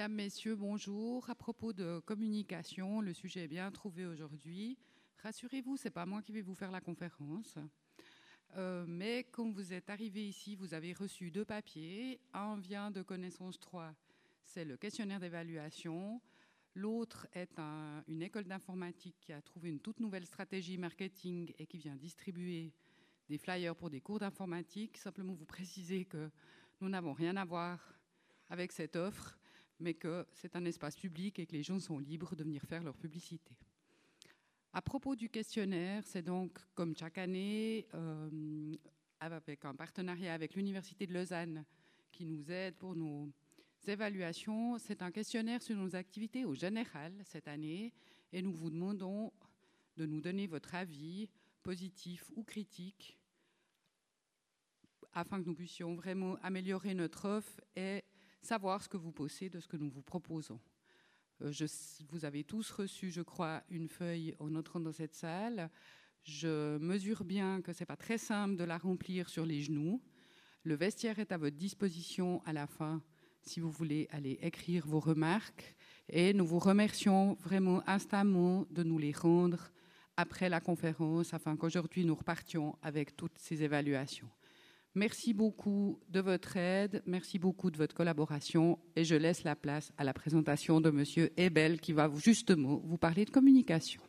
Mesdames, Messieurs, bonjour. À propos de communication, le sujet est bien trouvé aujourd'hui. Rassurez-vous, ce n'est pas moi qui vais vous faire la conférence. Euh, mais quand vous êtes arrivé ici, vous avez reçu deux papiers. Un vient de Connaissance 3, c'est le questionnaire d'évaluation. L'autre est une école d'informatique qui a trouvé une toute nouvelle stratégie marketing et qui vient distribuer des flyers pour des cours d'informatique. Simplement vous préciser que nous n'avons rien à voir avec cette offre mais que c'est un espace public et que les gens sont libres de venir faire leur publicité. À propos du questionnaire, c'est donc comme chaque année, euh, avec un partenariat avec l'Université de Lausanne qui nous aide pour nos évaluations. C'est un questionnaire sur nos activités au général cette année et nous vous demandons de nous donner votre avis, positif ou critique, afin que nous puissions vraiment améliorer notre offre et savoir ce que vous pensez de ce que nous vous proposons. Euh, vous avez tous reçu, je crois, une feuille en entrant dans cette salle. Je mesure bien que ce n'est pas très simple de la remplir sur les genoux. Le vestiaire est à votre disposition à la fin si vous voulez aller écrire vos remarques. Et nous vous remercions vraiment instamment de nous les rendre après la conférence afin qu'aujourd'hui nous repartions avec toutes ces évaluations. Merci beaucoup de votre aide, merci beaucoup de votre collaboration et je laisse la place à la présentation de M. Ebel qui va justement vous parler de communication.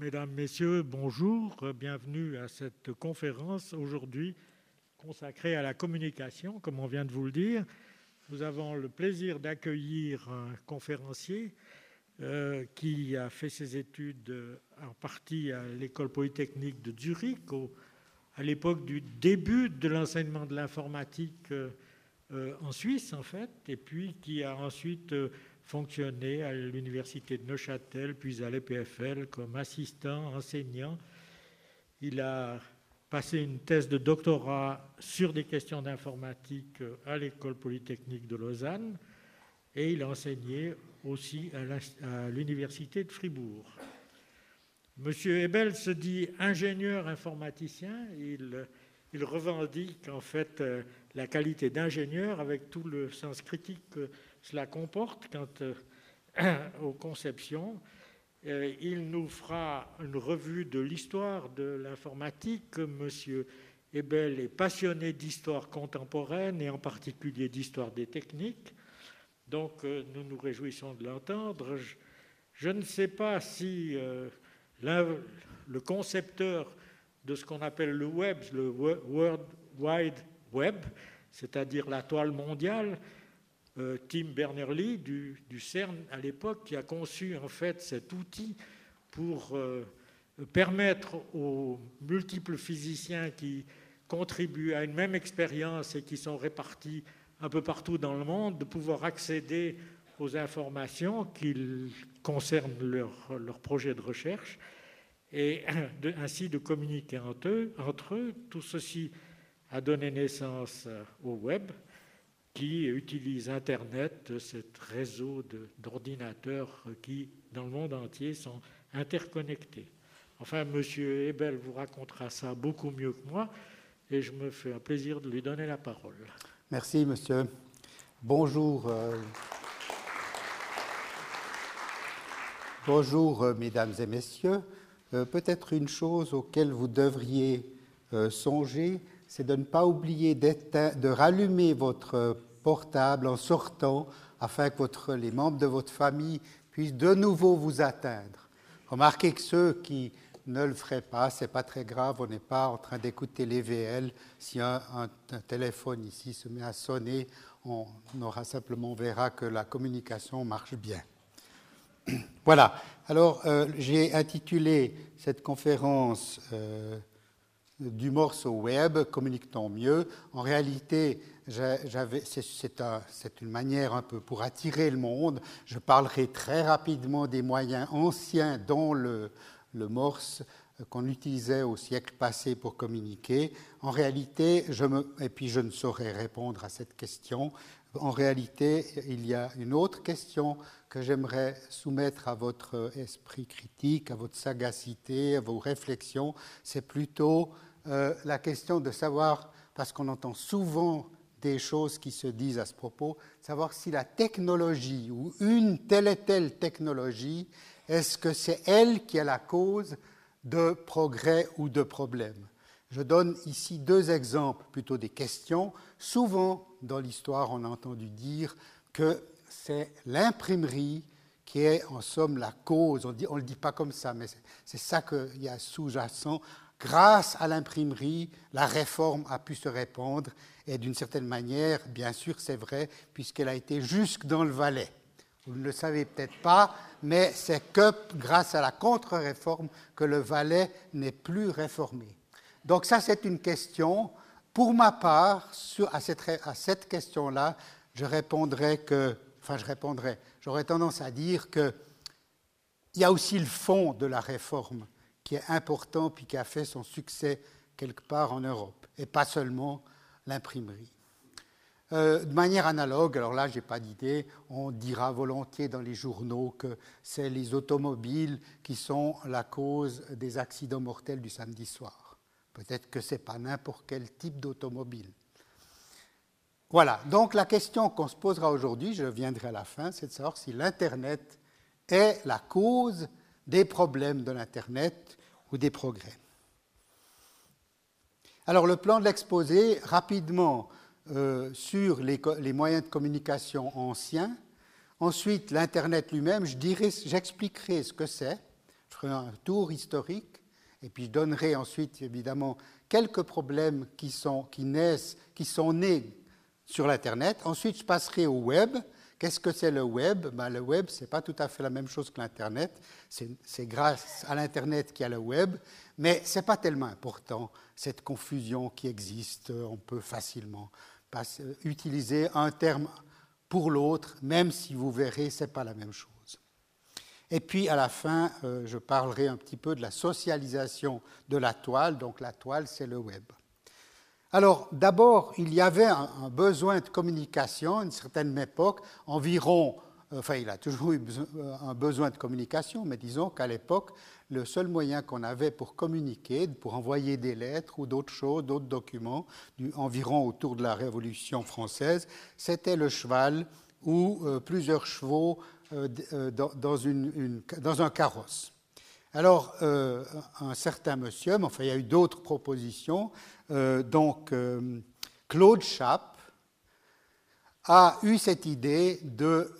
Mesdames, Messieurs, bonjour, bienvenue à cette conférence aujourd'hui consacrée à la communication, comme on vient de vous le dire nous avons le plaisir d'accueillir un conférencier euh, qui a fait ses études euh, en partie à l'école polytechnique de Zurich, à l'époque du début de l'enseignement de l'informatique euh, en Suisse, en fait, et puis qui a ensuite fonctionné à l'université de Neuchâtel, puis à l'EPFL comme assistant, enseignant. Il a passé une thèse de doctorat sur des questions d'informatique à l'école polytechnique de Lausanne et il a enseigné aussi à l'université de Fribourg. Monsieur Ebel se dit ingénieur informaticien. Il, il revendique en fait euh, la qualité d'ingénieur avec tout le sens critique que cela comporte quant euh, aux conceptions. Euh, il nous fera une revue de l'histoire de l'informatique. Monsieur Ebel est passionné d'histoire contemporaine et en particulier d'histoire des techniques. Donc euh, nous nous réjouissons de l'entendre. Je, ne sais pas si euh, le concepteur de ce qu'on appelle le web, le World Wide Web, c'est-à-dire la toile mondiale, Tim Berners-Lee du, CERN à l'époque qui a conçu en fait cet outil pour euh, permettre aux multiples physiciens qui contribuent à une même expérience et qui sont répartis un peu partout dans le monde de pouvoir accéder aux informations qui concernent leur, projet de recherche et ainsi de communiquer entre eux, entre eux. Tout ceci a donné naissance au web qui utilise Internet, ce réseau d'ordinateurs qui, dans le monde entier, sont interconnectés. Enfin, M. Ebel vous racontera ça beaucoup mieux que moi, et je me fais un plaisir de lui donner la parole. Merci, monsieur. Bonjour. Euh, bonjour, euh, mesdames et messieurs. Euh, peut-être une chose auquel vous devriez songer, c'est de ne pas oublier de rallumer votre portable en sortant afin que les membres de votre famille puissent de nouveau vous atteindre. Remarquez que ceux qui ne le feraient pas, ce n'est pas très grave, on n'est pas en train d'écouter les VL. Si un, téléphone ici se met à sonner, on aura simplement on verra que la communication marche bien. Voilà. Alors, euh, j'ai intitulé cette conférence euh, du morceau web, communiquons mieux. En réalité, c'est une manière un peu pour attirer le monde. Je parlerai très rapidement des moyens anciens, dont le, morse qu'on utilisait au siècle passé pour communiquer. En réalité, et puis je ne saurais répondre à cette question. En réalité, il y a une autre question que j'aimerais soumettre à votre esprit critique, à votre sagacité, à vos réflexions. C'est plutôt euh, la question de savoir, parce qu'on entend souvent des choses qui se disent à ce propos, savoir si la technologie ou une telle et telle technologie, est-ce que c'est elle qui est la cause de progrès ou de problèmes? Je donne ici deux exemples, plutôt des questions. Souvent, dans l'histoire, on a entendu dire que c'est l'imprimerie qui est en somme la cause. On ne le dit pas comme ça, mais c'est ça qu'il y a sous-jacent. Grâce à l'imprimerie, la réforme a pu se répandre et d'une certaine manière, bien sûr, c'est vrai, puisqu'elle a été jusque dans le Valais. Vous ne le savez peut-être pas, mais c'est que grâce à la contre-réforme que le Valais n'est plus réformé. Donc ça, c'est une question. Pour ma part, à cette, question-là, je répondrai que, enfin, je répondrai, j'aurais tendance à dire que il y a aussi le fond de la réforme qui est important puis qui a fait son succès quelque part en Europe, et pas seulement l'imprimerie. Euh, de manière analogue, alors là, je n'ai pas d'idée, on dira volontiers dans les journaux que c'est les automobiles qui sont la cause des accidents mortels du samedi soir. Peut-être que ce n'est pas n'importe quel type d'automobile. Voilà, donc la question qu'on se posera aujourd'hui, je viendrai à la fin, c'est de savoir si l'Internet est la cause des problèmes de l'Internet ou des progrès. Alors le plan de l'exposé, rapidement euh, sur les, moyens de communication anciens, ensuite l'Internet lui-même, j'expliquerai ce que c'est, je ferai un tour historique, et puis je donnerai ensuite évidemment quelques problèmes qui sont, qui naissent, qui sont nés sur l'Internet. Ensuite, je passerai au web. Qu'est-ce que c'est le web? Ben, Le web, ce n'est pas tout à fait la même chose que l'Internet. C'est grâce à l'Internet qu'il y a le web. Mais ce n'est pas tellement important, cette confusion qui existe. On peut facilement utiliser un terme pour l'autre, même si vous verrez, ce n'est pas la même chose. Et puis à la fin, euh, je parlerai un petit peu de la socialisation de la toile. Donc la toile, c'est le web. Alors d'abord, il y avait un, besoin de communication à une certaine époque, environ, enfin il a toujours eu un besoin de communication, mais disons qu'à l'époque, le seul moyen qu'on avait pour communiquer, pour envoyer des lettres ou d'autres choses, d'autres documents, environ autour de la Révolution française, c'était le cheval ou euh, plusieurs chevaux euh, euh, dans, un carrosse. Alors, un certain monsieur, mais enfin, il y a eu d'autres propositions, donc Claude Chappe a eu cette idée de,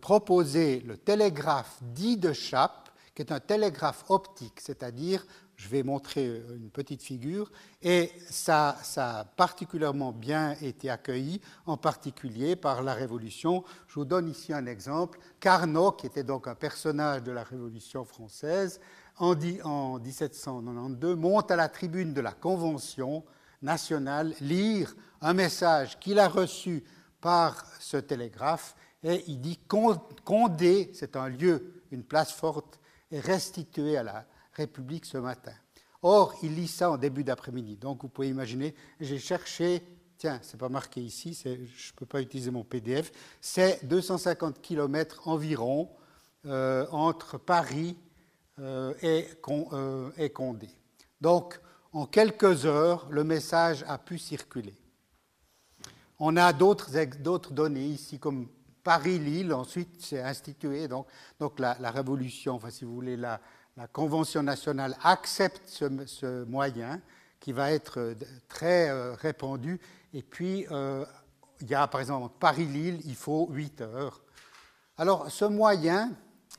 proposer le télégraphe dit de Chappe qui est un télégraphe optique, c'est-à-dire, je vais montrer une petite figure, et ça, a particulièrement bien été accueilli, en particulier par la Révolution. Je vous donne ici un exemple. Carnot, qui était donc un personnage de la Révolution française, en, en 1792, monte à la tribune de la Convention nationale lire un message qu'il a reçu par ce télégraphe, et il dit Condé, c'est un lieu, une place forte est restitué à la République ce matin. Or, il lit ça en début d'après-midi. Donc, vous pouvez imaginer, j'ai cherché, tiens, c'est pas marqué ici, je ne peux pas utiliser mon PDF, c'est 250 km environ euh, entre Paris euh, et Condé. Donc, en quelques heures, le message a pu circuler. On a d'autres données ici, comme Paris-Lille, ensuite c'est institué, donc, la, Révolution, enfin si vous voulez, la, Convention nationale accepte ce, moyen qui va être euh, très euh, répandu. Et puis, euh, il y a par exemple Paris-Lille, il faut 8 heures. Alors ce moyen,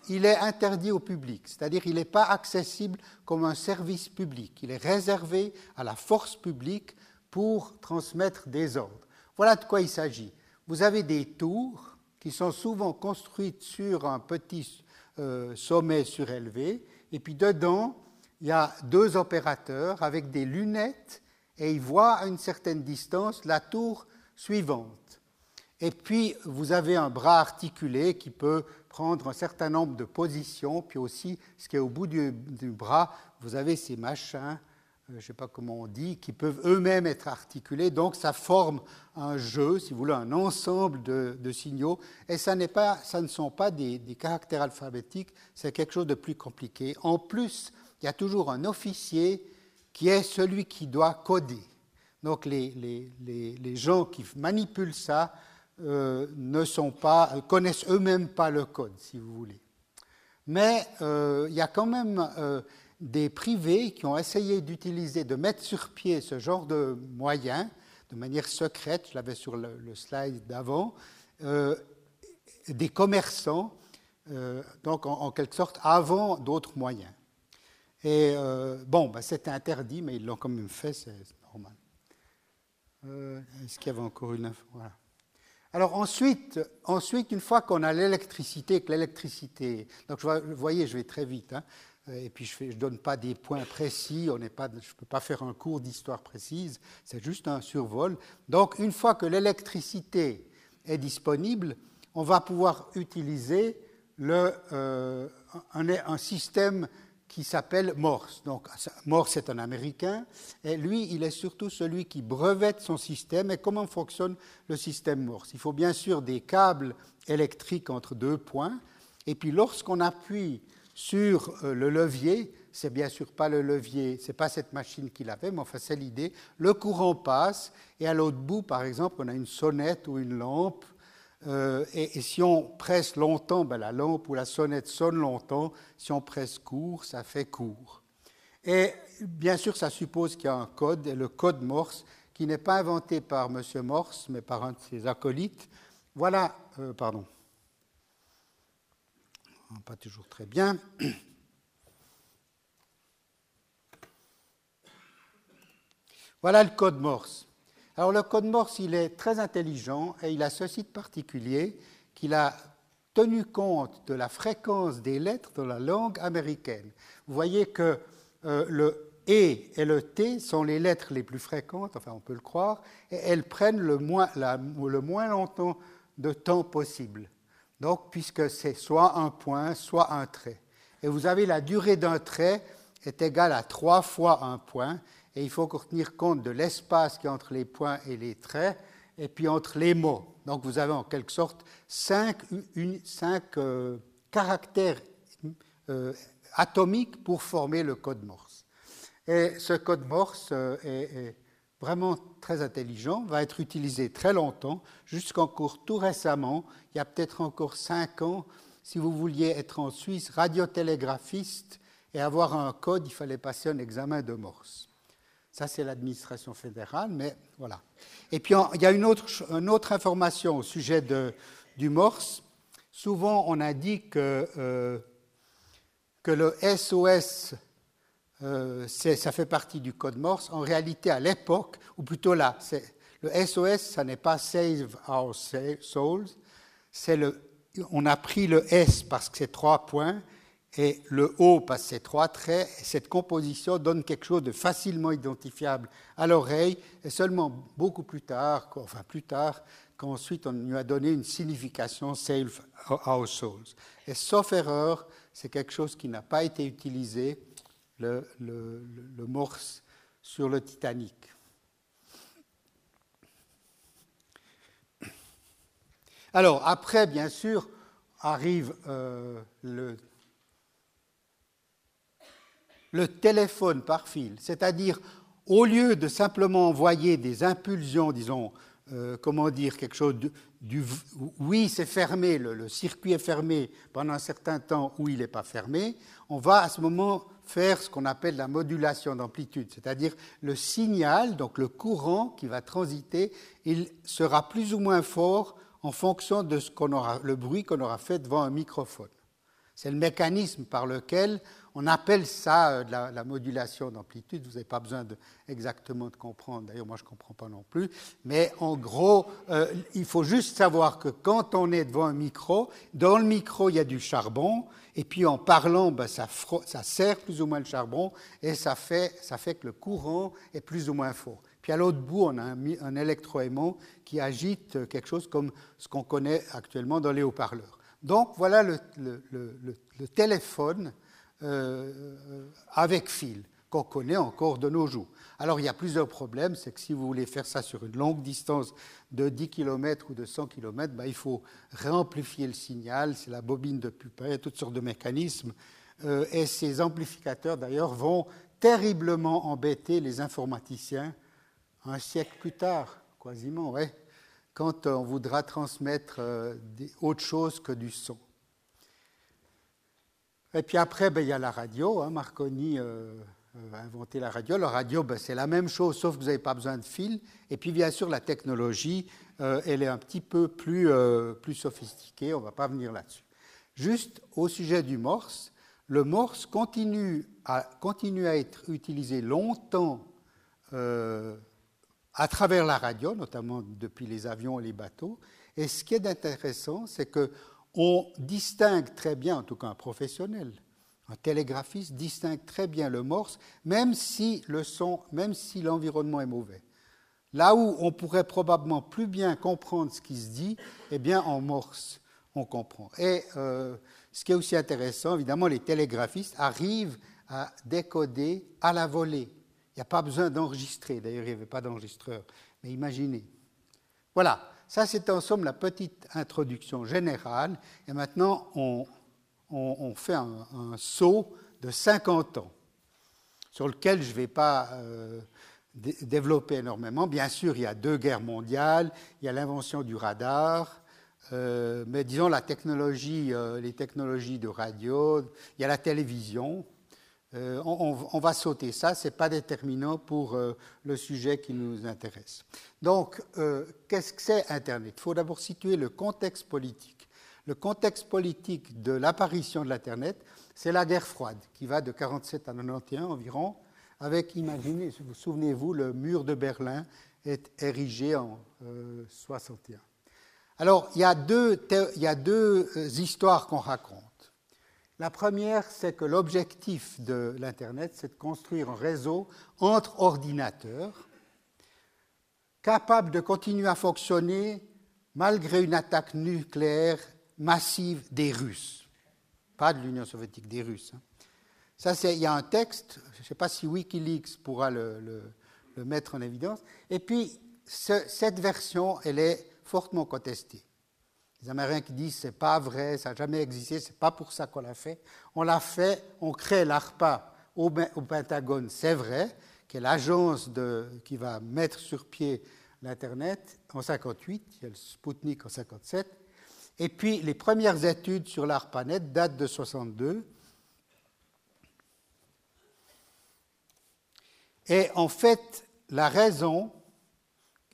il est interdit au public, c'est-à-dire il n'est pas accessible comme un service public, il est réservé à la force publique pour transmettre des ordres. Voilà de quoi il s'agit. Vous avez des tours qui sont souvent construites sur un petit euh, sommet surélevé. Et puis dedans, il y a deux opérateurs avec des lunettes et ils voient à une certaine distance la tour suivante. Et puis, vous avez un bras articulé qui peut prendre un certain nombre de positions. Puis aussi, ce qui est au bout du, bras, vous avez ces machins je ne sais pas comment on dit, qui peuvent eux-mêmes être articulés. Donc ça forme un jeu, si vous voulez, un ensemble de, signaux. Et ça, pas, ça ne sont pas des, caractères alphabétiques, c'est quelque chose de plus compliqué. En plus, il y a toujours un officier qui est celui qui doit coder. Donc les, les, les, gens qui manipulent ça euh, ne sont pas, connaissent eux-mêmes pas le code, si vous voulez. Mais euh, il y a quand même euh, des privés qui ont essayé d'utiliser, de mettre sur pied ce genre de moyens de manière secrète, je l'avais sur le, slide d'avant, des commerçants, donc en, quelque sorte avant d'autres moyens. Et bon, ben, c'était interdit, mais ils l'ont quand même fait, c'est normal. Est-ce qu'il y avait encore une info? Voilà. Alors ensuite, ensuite, une fois qu'on a l'électricité, que l'électricité, donc vous voyez, je vais très vite, hein, et puis je ne donne pas des points précis, on pas, je ne peux pas faire un cours d'histoire précise, c'est juste un survol. Donc une fois que l'électricité est disponible, on va pouvoir utiliser le, euh, un, un, système qui s'appelle Morse. Donc, Morse est un Américain, et lui, il est surtout celui qui brevette son système. Et comment fonctionne le système Morse? Il faut bien sûr des câbles électriques entre deux points, et puis lorsqu'on appuie sur euh, le levier, c'est bien sûr pas le levier, c'est pas cette machine qu'il avait, mais enfin c'est l'idée. Le courant passe et à l'autre bout, par exemple, on a une sonnette ou une lampe euh, et, si on presse longtemps, ben, la lampe ou la sonnette sonne longtemps. Si on presse court, ça fait court. Et bien sûr, ça suppose qu'il y a un code, et le code Morse, qui n'est pas inventé par M. Morse, mais par un de ses acolytes. Voilà, euh, pardon. Pas toujours très bien. Voilà le code Morse. Alors le code Morse, il est très intelligent et il a ceci de particulier qu'il a tenu compte de la fréquence des lettres dans la langue américaine. Vous voyez que euh, le E et le T sont les lettres les plus fréquentes, enfin on peut le croire, et elles prennent le moins, le moins longtemps de temps possible. Donc, puisque c'est soit un point, soit un trait. Et vous avez la durée d'un trait est égale à trois fois un point, et il faut tenir compte de l'espace qui est entre les points et les traits, et puis entre les mots. Donc vous avez en quelque sorte cinq, euh, caractères euh, atomiques pour former le code Morse. Et ce code Morse euh, est, vraiment très intelligent, va être utilisé très longtemps, jusqu'encore tout récemment, il y a peut-être encore cinq ans, si vous vouliez être en Suisse radiotélégraphiste et avoir un code, il fallait passer un examen de Morse. Ça, c'est l'administration fédérale, mais voilà. Et puis, il y a une autre, information au sujet du Morse. Souvent, on dit que, euh, que le SOS, euh, ça fait partie du code Morse. En réalité, à l'époque, ou plutôt là, le SOS, ça n'est pas Save Our Souls. Le, on a pris le S parce que c'est trois points, et le haut passe ces trois traits, et cette composition donne quelque chose de facilement identifiable à l'oreille, et seulement beaucoup plus tard, enfin plus tard, qu'ensuite on lui a donné une signification Save Our Souls. Et sauf erreur, c'est quelque chose qui n'a pas été utilisé, le, le, morse sur le Titanic. Alors, après, bien sûr, arrive euh, le le téléphone par fil, c'est-à-dire au lieu de simplement envoyer des impulsions, disons, euh, comment dire, quelque chose du, oui, c'est fermé, le, circuit est fermé pendant un certain temps ou il n'est pas fermé, on va à ce moment faire ce qu'on appelle la modulation d'amplitude, c'est-à-dire le signal, donc le courant qui va transiter, il sera plus ou moins fort en fonction de ce qu'on aura, le bruit qu'on aura fait devant un microphone. C'est le mécanisme par lequel on appelle ça euh, la, modulation d'amplitude. Vous n'avez pas besoin exactement de comprendre. D'ailleurs, moi, je ne comprends pas non plus. Mais en gros, euh, il faut juste savoir que quand on est devant un micro, dans le micro, il y a du charbon. Et puis, en parlant, ben, ça, ça sert plus ou moins le charbon. Et ça fait, que le courant est plus ou moins fort. Puis à l'autre bout, on a un, électroaimant qui agite quelque chose comme ce qu'on connaît actuellement dans les haut-parleurs. Donc voilà le téléphone euh, avec fil, qu'on connaît encore de nos jours. Alors il y a plusieurs problèmes, c'est que si vous voulez faire ça sur une longue distance de 10 km ou de 100 km, ben, il faut réamplifier le signal, c'est la bobine de Pupin, toutes sortes de mécanismes. Euh, et ces amplificateurs d'ailleurs vont terriblement embêter les informaticiens un siècle plus tard, quasiment, ouais, quand on voudra transmettre euh, autre chose que du son. Et puis après, ben, il y a la radio. Hein, Marconi euh, a inventé la radio. La radio, ben, c'est la même chose, sauf que vous n'avez pas besoin de fil. Et puis bien sûr, la technologie, euh, elle est un petit peu plus, plus sophistiquée. On ne va pas venir là-dessus. Juste au sujet du morse, le morse continue à, continue à être utilisé longtemps à travers la radio, notamment depuis les avions et les bateaux. Et ce qui est intéressant, c'est que on distingue très bien, en tout cas un professionnel, un télégraphiste distingue très bien le morse, même si le son, même si l'environnement est mauvais. Là où on pourrait probablement plus bien comprendre ce qui se dit, eh bien en morse, on comprend. Et euh, ce qui est aussi intéressant, évidemment, les télégraphistes arrivent à décoder à la volée il n'y a pas besoin d'enregistrer. D'ailleurs, il n'y avait pas d'enregistreur. Mais imaginez. Voilà, ça c'est en somme la petite introduction générale. Et maintenant, on, fait un, saut de 50 ans, sur lequel je ne vais pas euh, développer énormément. Bien sûr, il y a deux guerres mondiales, il y a l'invention du radar. Euh, mais disons euh, les technologies de radio, il y a la télévision, euh, on, va sauter ça, ce n'est pas déterminant pour euh, le sujet qui nous intéresse. Donc, euh, qu'est-ce que c'est Internet? Il faut d'abord situer le contexte politique. Le contexte politique de l'apparition de l'Internet, c'est la guerre froide, qui va de 47 à 91 environ, avec, imaginez, vous souvenez-vous, le mur de Berlin est érigé en 61. Alors, il y a deux, il y a deux histoires qu'on raconte. La première, c'est que l'objectif de l'Internet, c'est de construire un réseau entre ordinateurs capable de continuer à fonctionner malgré une attaque nucléaire massive des Russes. Pas de l'Union soviétique, des Russes. Hein. Ça, il y a un texte, je ne sais pas si Wikileaks pourra le, mettre en évidence. Et puis, cette version, elle est fortement contestée. Les Américains qui disent c'est pas vrai, ça n'a jamais existé, c'est pas pour ça qu'on l'a fait. On l'a fait, on crée l'ARPA au, Pentagone, c'est vrai, qui est l'agence qui va mettre sur pied l'Internet en 58, il y a le Sputnik en 57. Et puis les premières études sur l'ARPANET datent de 62. Et en fait, la raison,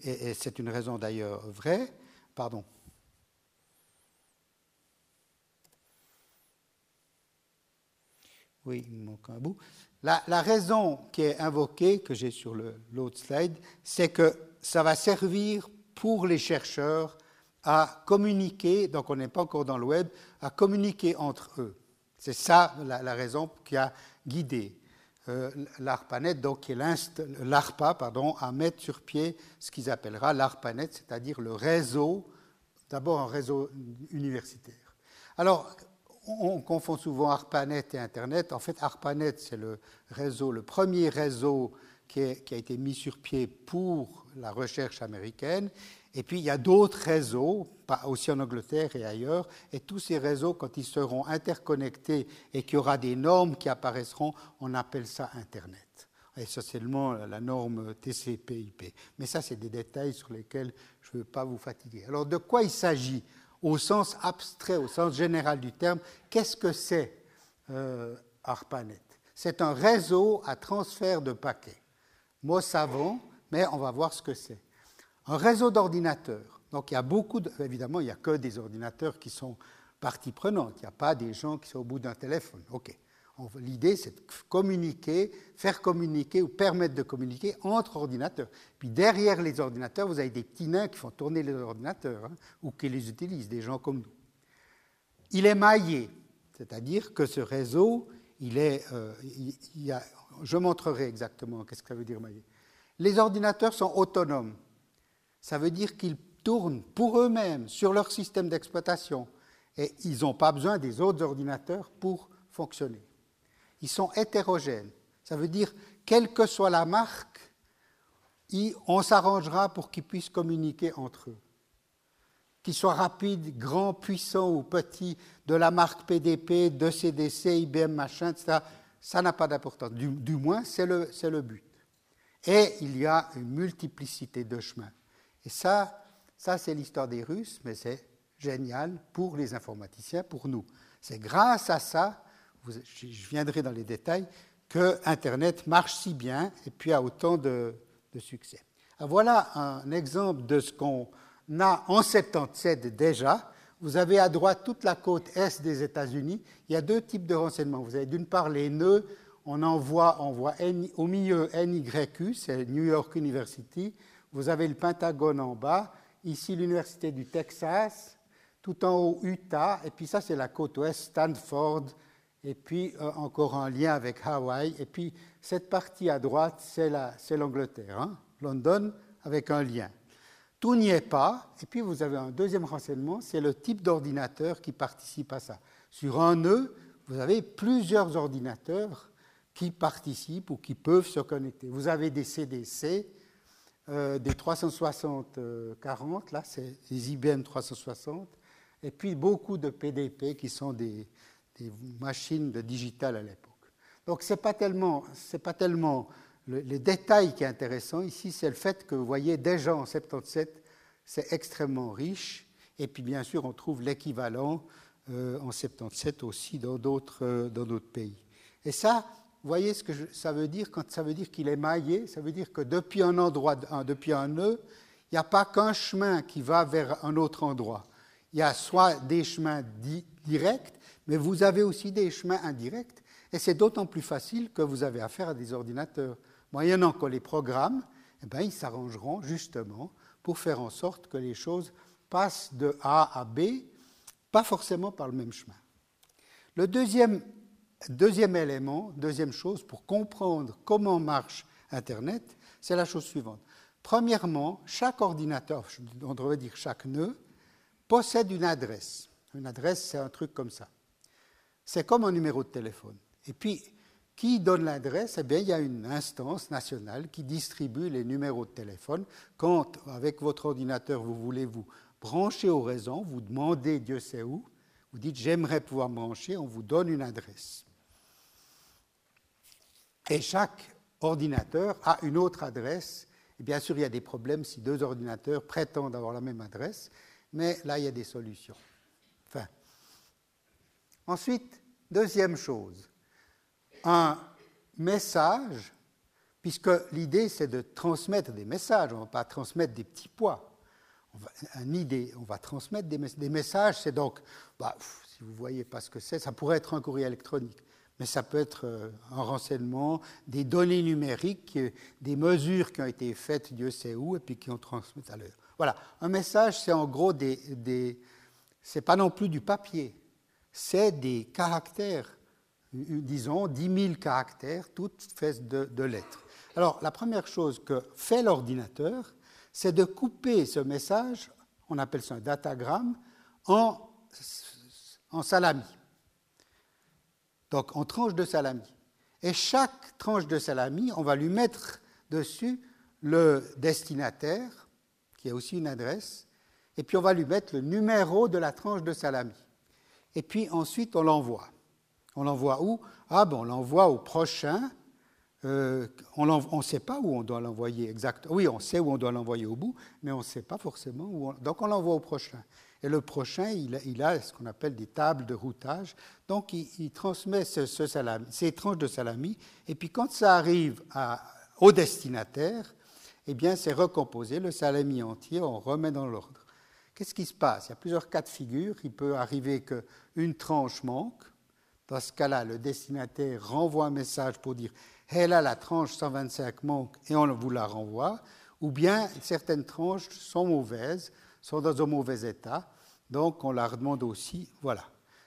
et c'est une raison d'ailleurs vraie, pardon, Oui, il manque un bout. La, raison qui est invoquée, que j'ai sur l'autre slide, c'est que ça va servir pour les chercheurs à communiquer, donc on n'est pas encore dans le web, à communiquer entre eux. C'est ça la, raison qui a guidé euh, l'ARPANET, donc l'ARPA, pardon, à mettre sur pied ce qu'ils appellera l'ARPANET, c'est-à-dire le réseau, d'abord un réseau universitaire. Alors, on confond souvent ARPANET et Internet. En fait, ARPANET, c'est le réseau, le premier réseau qui, a été mis sur pied pour la recherche américaine. Et puis, il y a d'autres réseaux, aussi en Angleterre et ailleurs. Et tous ces réseaux, quand ils seront interconnectés et qu'il y aura des normes qui apparaîtront, on appelle ça Internet. Essentiellement la norme TCP/IP. Mais ça, c'est des détails sur lesquels je ne veux pas vous fatiguer. Alors, de quoi il s'agit au sens abstrait, au sens général du terme, qu'est-ce que c'est euh, ARPANET? C'est un réseau à transfert de paquets. Mot savant, mais on va voir ce que c'est. Un réseau d'ordinateurs. Donc il y a beaucoup, évidemment, il n'y a que des ordinateurs qui sont partie prenante. Il n'y a pas des gens qui sont au bout d'un téléphone. OK. L'idée, c'est de communiquer, faire communiquer ou permettre de communiquer entre ordinateurs. Puis derrière les ordinateurs, vous avez des petits nains qui font tourner les ordinateurs hein, ou qui les utilisent, des gens comme nous. Il est maillé, c'est-à-dire que ce réseau, il est, euh, je montrerai exactement qu'est-ce que ça veut dire maillé. Les ordinateurs sont autonomes. Ça veut dire qu'ils tournent pour eux-mêmes sur leur système d'exploitation et ils n'ont pas besoin des autres ordinateurs pour fonctionner. Ils sont hétérogènes. Ça veut dire, quelle que soit la marque, on s'arrangera pour qu'ils puissent communiquer entre eux. Qu'ils soient rapides, grands, puissants ou petits, de la marque PDP, de CDC, IBM, machin, etc., ça n'a pas d'importance. Du, moins, c'est le, le but. Et il y a une multiplicité de chemins. Et ça, ça c'est l'histoire des Russes, mais c'est génial pour les informaticiens, pour nous. C'est grâce à ça, je viendrai dans les détails, que Internet marche si bien et puis a autant de, succès. voilà un exemple de ce qu'on a en 77 déjà. Vous avez à droite toute la côte est des États-Unis. Il y a deux types de renseignements. Vous avez d'une part les nœuds, on envoie, voit au milieu NYU, c'est New York University. Vous avez le Pentagone en bas. Ici, l'Université du Texas. Tout en haut, Utah. Et puis ça, c'est la côte ouest, Stanford, et puis euh, encore un lien avec Hawaï, et puis cette partie à droite, c'est l'Angleterre, hein, London, avec un lien. Tout n'y est pas, et puis vous avez un deuxième renseignement, c'est le type d'ordinateur qui participe à ça. Sur un nœud, vous avez plusieurs ordinateurs qui participent ou qui peuvent se connecter. Vous avez des CDC, euh, des 360-40, là c'est les IBM 360, et puis beaucoup de PDP qui sont des, des machines de digital à l'époque. Donc ce n'est pas tellement, pas tellement le, les détails qui est intéressant ici, c'est le fait que vous voyez déjà en 77, c'est extrêmement riche. Et puis bien sûr, on trouve l'équivalent euh, en 77 aussi dans d'autres, euh, dans d'autres pays. Et ça, vous voyez ce que ça veut dire quand ça veut dire qu'il est maillé, ça veut dire que depuis un endroit, depuis un nœud, il n'y a pas qu'un chemin qui va vers un autre endroit. Il y a soit des chemins directs, mais vous avez aussi des chemins indirects, et c'est d'autant plus facile que vous avez affaire à des ordinateurs. Moyennant que les programmes, eh bien, ils s'arrangeront justement pour faire en sorte que les choses passent de A à B, pas forcément par le même chemin. Le deuxième, deuxième élément, deuxième chose pour comprendre comment marche Internet, c'est la chose suivante. Premièrement, chaque ordinateur, on devrait dire chaque nœud, possède une adresse. Une adresse, c'est un truc comme ça. C'est comme un numéro de téléphone. Et puis, qui donne l'adresse? Eh bien, il y a une instance nationale qui distribue les numéros de téléphone. Quand, avec votre ordinateur, vous voulez vous brancher au réseau, vous demandez Dieu sait où, vous dites j'aimerais pouvoir brancher, on vous donne une adresse. Et chaque ordinateur a une autre adresse. Et bien sûr, il y a des problèmes si deux ordinateurs prétendent avoir la même adresse, mais là, il y a des solutions. Enfin. Ensuite, Deuxième chose, un message, puisque l'idée c'est de transmettre des messages, on ne va pas transmettre des petits poids. On va, une idée, on va transmettre des, messages, c'est donc, bah, si vous ne voyez pas ce que c'est, ça pourrait être un courrier électronique, mais ça peut être euh, un renseignement, des données numériques, des mesures qui ont été faites, Dieu sait où, et puis qui ont transmis à l'heure. Voilà, un message, c'est en gros des, des c'est pas non plus du papier, c'est des caractères, disons 10 000 caractères, toutes faites de, lettres. Alors, la première chose que fait l'ordinateur, c'est de couper ce message, on appelle ça un datagramme, en, en salami. Donc, en tranche de salami. Et chaque tranche de salami, on va lui mettre dessus le destinataire, qui a aussi une adresse, et puis on va lui mettre le numéro de la tranche de salami et puis ensuite on l'envoie. On l'envoie où? Ah bon, on l'envoie au prochain. Euh, on ne sait pas où on doit l'envoyer exactement. Oui, on sait où on doit l'envoyer au bout, mais on ne sait pas forcément où. On... Donc on l'envoie au prochain. Et le prochain, il a, ce qu'on appelle des tables de routage. Donc il, transmet ce, salami, ces tranches de salami. Et puis quand ça arrive au destinataire, eh bien c'est recomposé, le salami entier, on remet dans l'ordre. Qu'est-ce qui se passe? Il y a plusieurs cas de figure. Il peut arriver qu'une tranche manque. Dans ce cas-là, le destinataire renvoie un message pour dire Hé là, la tranche 125 manque et on vous la renvoie. Ou bien certaines tranches sont mauvaises, sont dans un mauvais état, donc on la redemande aussi. Voilà.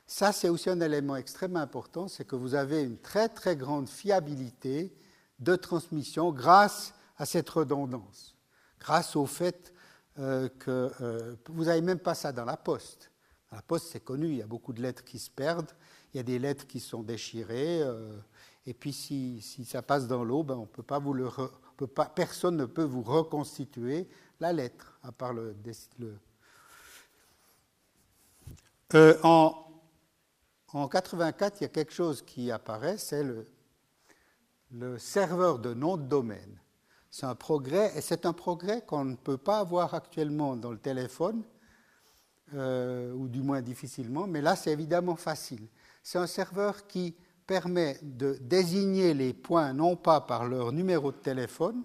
Ça, c'est aussi un élément extrêmement important c'est que vous avez une très très grande fiabilité de transmission grâce à cette redondance, grâce au fait euh, que euh, vous n'avez même pas ça dans la poste. Dans la poste, c'est connu, il y a beaucoup de lettres qui se perdent, il y a des lettres qui sont déchirées, euh, Et puis si, si ça passe dans l'eau, ben, peut pas vous le personne ne peut vous reconstituer la lettre, à part le. le... En, en 84, il y a quelque chose qui apparaît, c'est le, le serveur de nom de domaine. C'est un progrès, et c'est un progrès qu'on ne peut pas avoir actuellement dans le téléphone, euh, ou du moins difficilement, mais là c'est évidemment facile. C'est un serveur qui permet de désigner les points non pas par leur numéro de téléphone,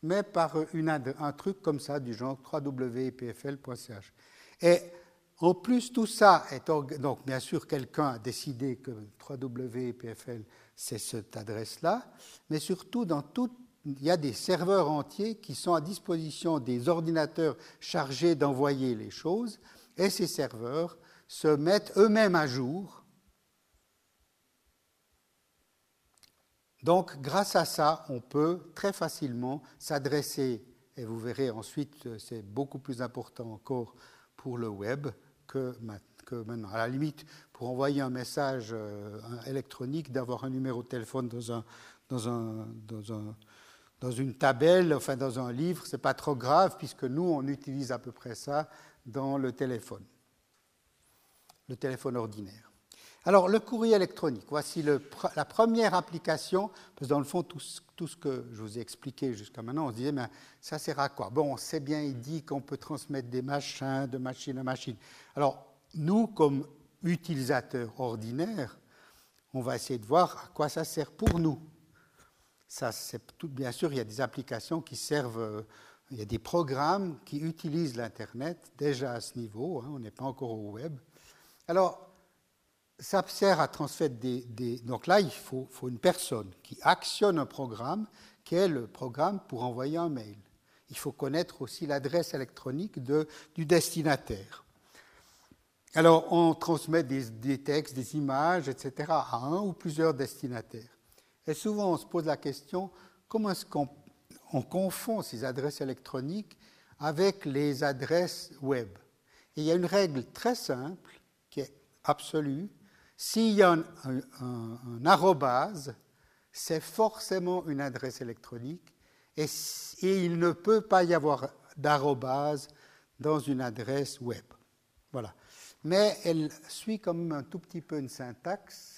mais par un truc comme ça du genre www.pfl.ch. Et en plus, tout ça est. Donc, bien sûr, quelqu'un a décidé que www.pfl, c'est cette adresse-là, mais surtout, dans tout, il y a des serveurs entiers qui sont à disposition des ordinateurs chargés d'envoyer les choses, et ces serveurs se mettent eux-mêmes à jour. Donc, grâce à ça, on peut très facilement s'adresser, et vous verrez ensuite, c'est beaucoup plus important encore pour le web, que, maintenant. À la limite, pour envoyer un message euh, électronique, d'avoir un numéro de téléphone dans, un, dans, un, dans, un, dans une tabelle, enfin dans un livre, ce n'est pas trop grave, puisque nous, on utilise à peu près ça dans le téléphone, le téléphone ordinaire. Alors, le courrier électronique, voici le, la première application, parce que dans le fond, tout, tout ce que je vous ai expliqué jusqu'à maintenant, on se disait, mais ça sert à quoi? Bon, c'est bien, il dit qu'on peut transmettre des machins de machine à machine. Alors, nous, comme utilisateurs ordinaires, on va essayer de voir à quoi ça sert pour nous. Bien sûr, il y a des applications qui servent, euh, il y a des programmes qui utilisent l'Internet déjà à ce niveau, hein, on n'est pas encore au web. Alors, ça sert à transmettre des, Donc là, il faut, une personne qui actionne un programme, qui est le programme pour envoyer un mail. Il faut connaître aussi l'adresse électronique du destinataire. Alors, on transmet des, textes, des images, etc., à un ou plusieurs destinataires. Et souvent, on se pose la question comment est-ce qu'on confond ces adresses électroniques avec les adresses web? Et il y a une règle très simple qui est absolue s'il y a un, arrobase, c'est forcément une adresse électronique et, il ne peut pas y avoir d'arrobase dans une adresse web. Voilà. Mais elle suit quand même un tout petit peu une syntaxe.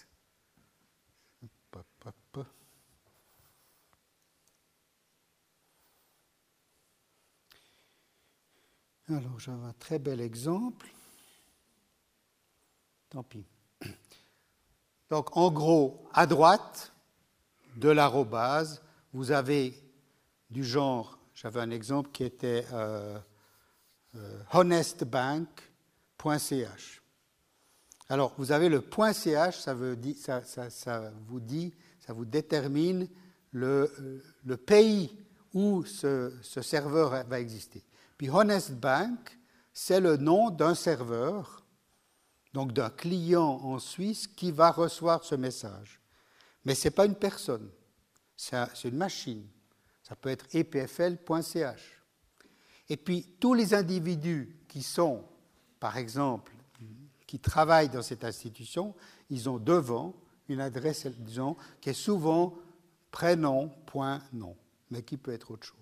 Alors, j'ai un très bel exemple. Tant pis. Donc en gros, à droite de l'arrobase, vous avez du genre, j'avais un exemple qui était euh, euh, honestbank.ch. Alors vous avez le .ch, ça, vous dit, ça vous détermine le, le pays où ce, serveur va exister. Puis honestbank, c'est le nom d'un serveur donc d'un client en Suisse qui va recevoir ce message. Mais ce n'est pas une personne, c'est une machine. Ça peut être epfl.ch. Et puis tous les individus qui sont, par exemple, qui travaillent dans cette institution, ils ont devant une adresse, disons, qui est souvent prénom.nom, mais qui peut être autre chose.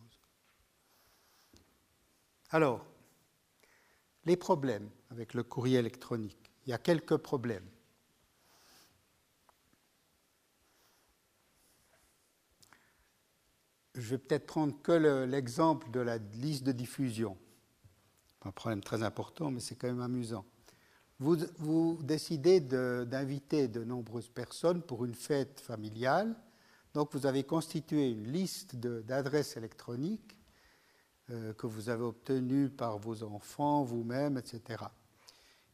Alors, les problèmes avec le courrier électronique il y a quelques problèmes. Je vais peut-être prendre que l'exemple de la liste de diffusion. Un problème très important, mais c'est quand même amusant. Vous, vous décidez d'inviter de, nombreuses personnes pour une fête familiale. Donc vous avez constitué une liste d'adresses électroniques euh, que vous avez obtenues par vos enfants, vous-même, etc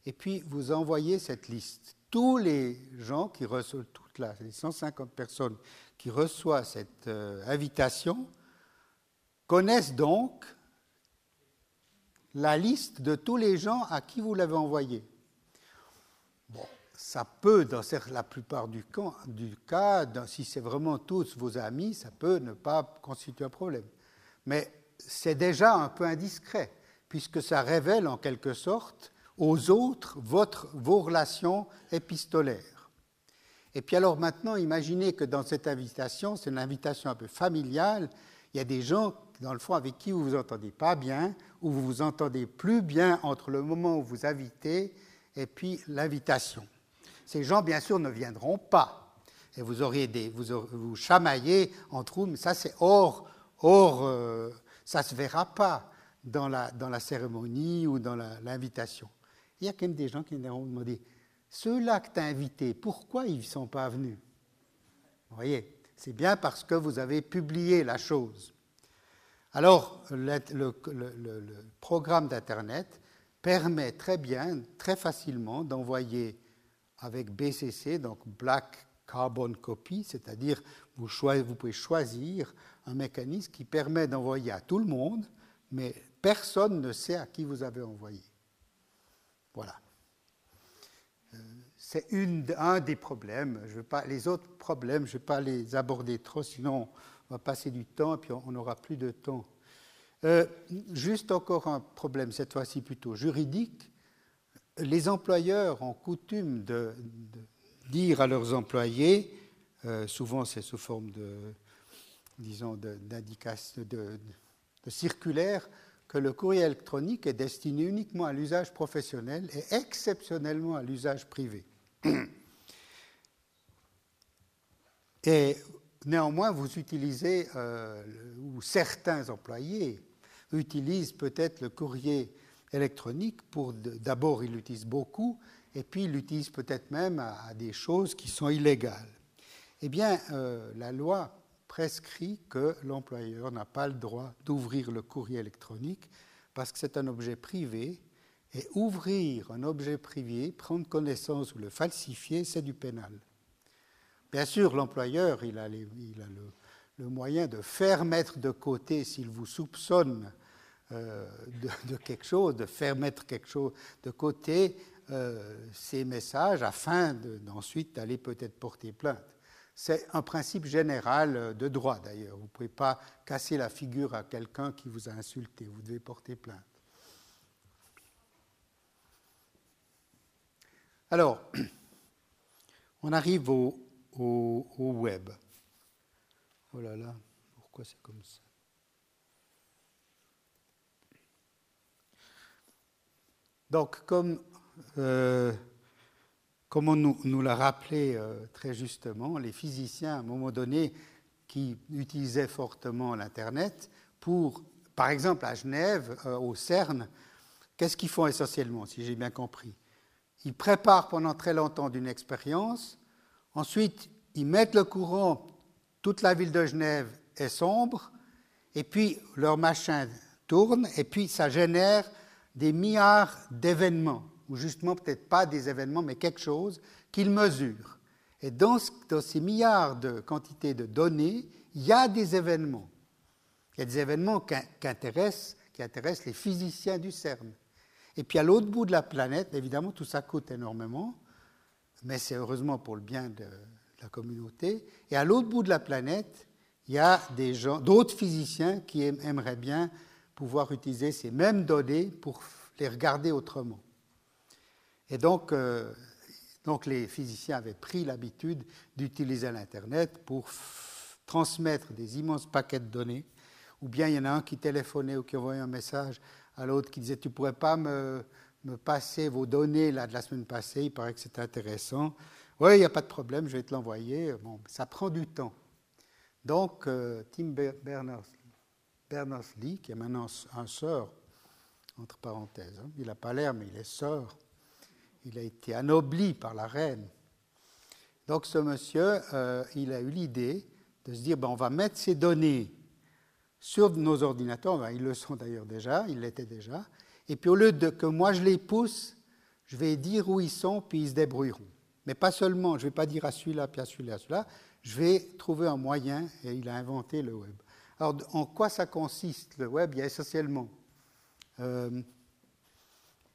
et puis vous envoyez cette liste. Tous les gens qui reçoivent, toutes les 150 personnes qui reçoivent cette euh, invitation, connaissent donc la liste de tous les gens à qui vous l'avez envoyé. Bon, ça peut, dans la plupart du cas, si c'est vraiment tous vos amis, ça peut ne pas constituer un problème. Mais c'est déjà un peu indiscret, puisque ça révèle en quelque sorte aux autres votre, vos relations épistolaires. Et puis alors maintenant, imaginez que dans cette invitation, c'est une invitation un peu familiale, il y a des gens, dans le fond, avec qui vous vous entendez pas bien, ou vous vous entendez plus bien entre le moment où vous invitez et puis l'invitation. Ces gens, bien sûr, ne viendront pas. Et vous auriez des, vous, vous chamaillez entre vous, mais ça c'est hors, hors, euh, ça se verra pas dans la, dans la cérémonie ou dans l'invitation. Il y a quand même des gens qui vont demander, ceux-là que tu as invités, pourquoi ils ne sont pas venus? Vous voyez, c'est bien parce que vous avez publié la chose. Alors, le, le programme d'Internet permet très bien, très facilement, d'envoyer avec BCC, donc Black Carbon Copy, c'est-à-dire vous, vous pouvez choisir un mécanisme qui permet d'envoyer à tout le monde, mais personne ne sait à qui vous avez envoyé. Voilà. Euh, c'est un des problèmes. Je pas, les autres problèmes, je ne vais pas les aborder trop, sinon on va passer du temps et puis on n'aura plus de temps. Euh, juste encore un problème, cette fois-ci plutôt juridique. Les employeurs ont coutume de, dire à leurs employés, euh, souvent c'est sous forme de, disons, de, de circulaire, que le courrier électronique est destiné uniquement à l'usage professionnel et exceptionnellement à l'usage privé. Et néanmoins, vous utilisez, euh, ou certains employés utilisent peut-être le courrier électronique pour, d'abord, ils l'utilisent beaucoup, et puis ils l'utilisent peut-être même à, des choses qui sont illégales. Eh bien, euh, la loi prescrit que l'employeur n'a pas le droit d'ouvrir le courrier électronique parce que c'est un objet privé et ouvrir un objet privé, prendre connaissance ou le falsifier, c'est du pénal. Bien sûr, l'employeur, il a, le, moyen de faire mettre de côté, s'il vous soupçonne euh, de, quelque chose, de faire mettre quelque chose de côté euh, ces messages afin d'ensuite d'aller peut-être porter plainte. C'est un principe général de droit d'ailleurs. Vous ne pouvez pas casser la figure à quelqu'un qui vous a insulté. Vous devez porter plainte. Alors, on arrive au, web. Oh là là, pourquoi c'est comme ça? Donc, comme euh, comme on nous, l'a rappelé euh, très justement, les physiciens, à un moment donné, qui utilisaient fortement l'Internet, pour, par exemple, à Genève, euh, au CERN, qu'est-ce qu'ils font essentiellement, si j'ai bien compris? Ils préparent pendant très longtemps d'une expérience, ensuite, ils mettent le courant, toute la ville de Genève est sombre, et puis leur machin tourne, et puis ça génère des milliards d'événements ou justement peut-être pas des événements, mais quelque chose qu'ils mesurent. Et dans, ces milliards de quantités de données, il y a des événements. Il y a des événements qui, intéressent, qui intéressent les physiciens du CERN. Et puis à l'autre bout de la planète, évidemment, tout ça coûte énormément, mais c'est heureusement pour le bien de la communauté. Et à l'autre bout de la planète, il y a d'autres physiciens qui aimeraient bien pouvoir utiliser ces mêmes données pour les regarder autrement. Et donc, euh, donc les physiciens avaient pris l'habitude d'utiliser l'Internet pour transmettre des immenses paquets de données. Ou bien il y en a un qui téléphonait ou qui envoyait un message à l'autre qui disait Tu pourrais pas me, me, passer vos données là, de la semaine passée Il paraît que c'est intéressant. Oui, il n'y a pas de problème, je vais te l'envoyer. Bon, ça prend du temps. Donc, euh, Tim Berners-Lee, qui est maintenant un sœur, entre parenthèses, hein, il n'a pas l'air, mais il est sœur il a été anobli par la reine. Donc ce monsieur, euh, il a eu l'idée de se dire, ben, on va mettre ces données sur nos ordinateurs, ben, ils le sont d'ailleurs déjà, ils l'étaient déjà, et puis au lieu de que moi je les pousse, je vais dire où ils sont, puis ils se débrouilleront. Mais pas seulement, je ne vais pas dire à celui-là, puis à celui-là, à celui-là, je vais trouver un moyen, et il a inventé le web. Alors en quoi ça consiste le web? Il y a essentiellement... Euh,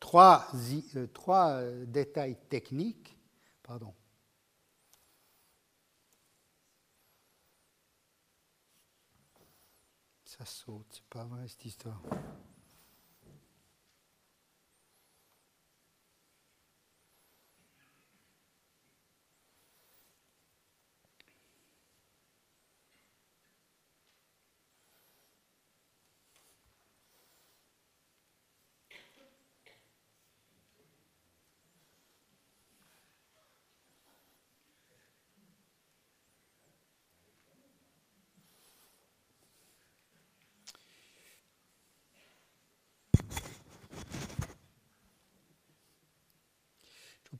trois, euh, trois euh, détails techniques. Pardon. Ça saute, c'est pas vrai cette histoire.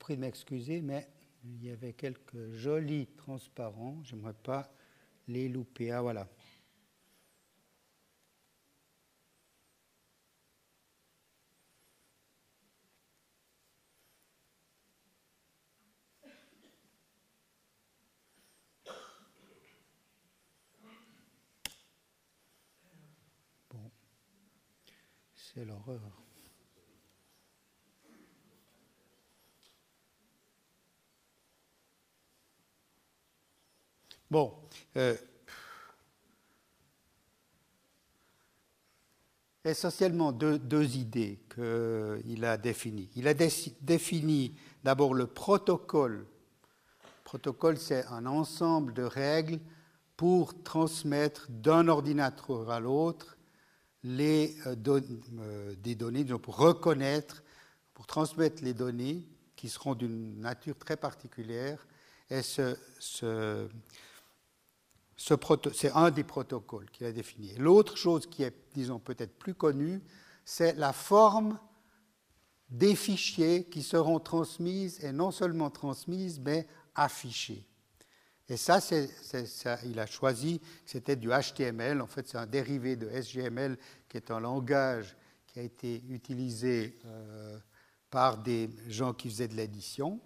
Prie de m'excuser, mais il y avait quelques jolis transparents. J'aimerais pas les louper. Ah, voilà. Bon, c'est l'horreur. Bon, euh, essentiellement deux, idées qu'il a définies. Il a défini d'abord le protocole. Le protocole, c'est un ensemble de règles pour transmettre d'un ordinateur à l'autre les euh, euh, des données, pour reconnaître, pour transmettre les données qui seront d'une nature très particulière. Et ce, c'est un des protocoles qu'il a défini. L'autre chose qui est, disons, peut-être plus connue, c'est la forme des fichiers qui seront transmises, et non seulement transmises, mais affichées. Et ça, il a choisi, c'était du HTML, en fait c'est un dérivé de SGML, qui est un langage qui a été utilisé euh, par des gens qui faisaient de l'édition.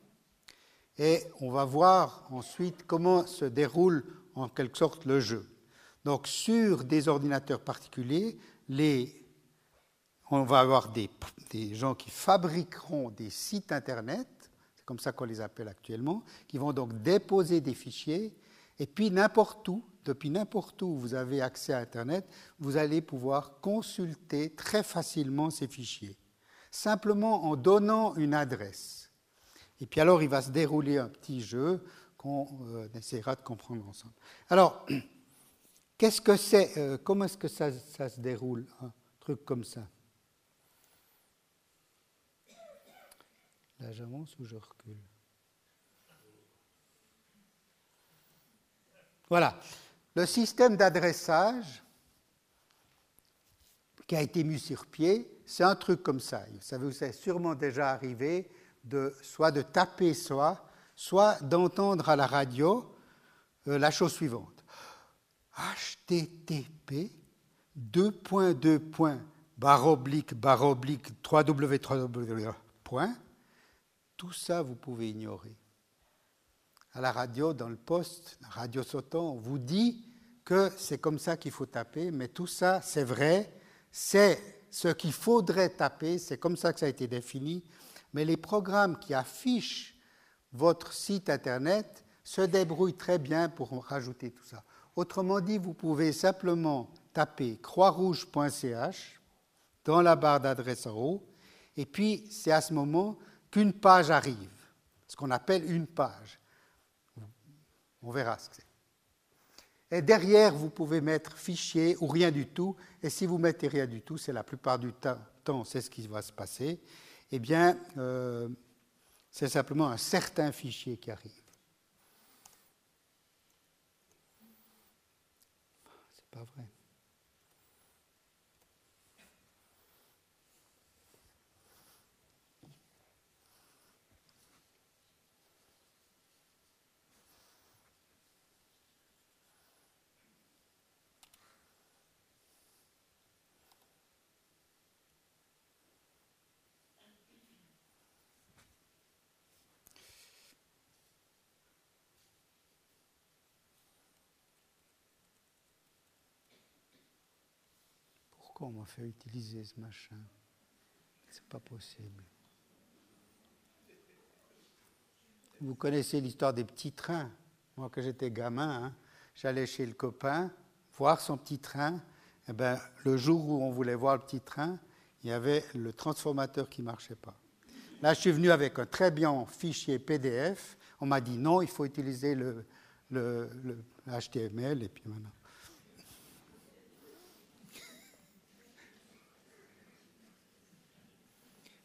Et on va voir ensuite comment se déroule en quelque sorte le jeu. Donc sur des ordinateurs particuliers, les, on va avoir des, des, gens qui fabriqueront des sites Internet, c'est comme ça qu'on les appelle actuellement, qui vont donc déposer des fichiers, et puis n'importe où, depuis n'importe où vous avez accès à Internet, vous allez pouvoir consulter très facilement ces fichiers, simplement en donnant une adresse. Et puis alors il va se dérouler un petit jeu qu'on euh, essaiera de comprendre ensemble. Alors, qu'est-ce que c'est euh, Comment est-ce que ça, se déroule, un truc comme ça? Là, j'avance ou je recule? Voilà. Le système d'adressage qui a été mis sur pied, c'est un truc comme ça. Ça vous est sûrement déjà arrivé de soit de taper soit soit d'entendre à la radio euh, la chose suivante. http 2.2. barre oblique, barre oblique, 3w, 3w, point. Tout ça, vous pouvez ignorer. À la radio, dans le poste, Radio Sautant, on vous dit que c'est comme ça qu'il faut taper, mais tout ça, c'est vrai, c'est ce qu'il faudrait taper, c'est comme ça que ça a été défini, mais les programmes qui affichent votre site Internet se débrouille très bien pour rajouter tout ça. Autrement dit, vous pouvez simplement taper croixrouge.ch dans la barre d'adresse en haut, et puis c'est à ce moment qu'une page arrive, ce qu'on appelle une page. On verra ce que c'est. Et derrière, vous pouvez mettre fichier ou rien du tout, et si vous mettez rien du tout, c'est la plupart du temps, c'est ce qui va se passer, eh bien, euh, c'est simplement un certain fichier qui arrive. C'est pas vrai. On m'a fait utiliser ce machin C'est pas possible. Vous connaissez l'histoire des petits trains. Moi, quand j'étais gamin, hein, j'allais chez le copain voir son petit train. Eh ben, le jour où on voulait voir le petit train, il y avait le transformateur qui ne marchait pas. Là, je suis venu avec un très bien fichier PDF. On m'a dit non, il faut utiliser le, le HTML. Et puis maintenant.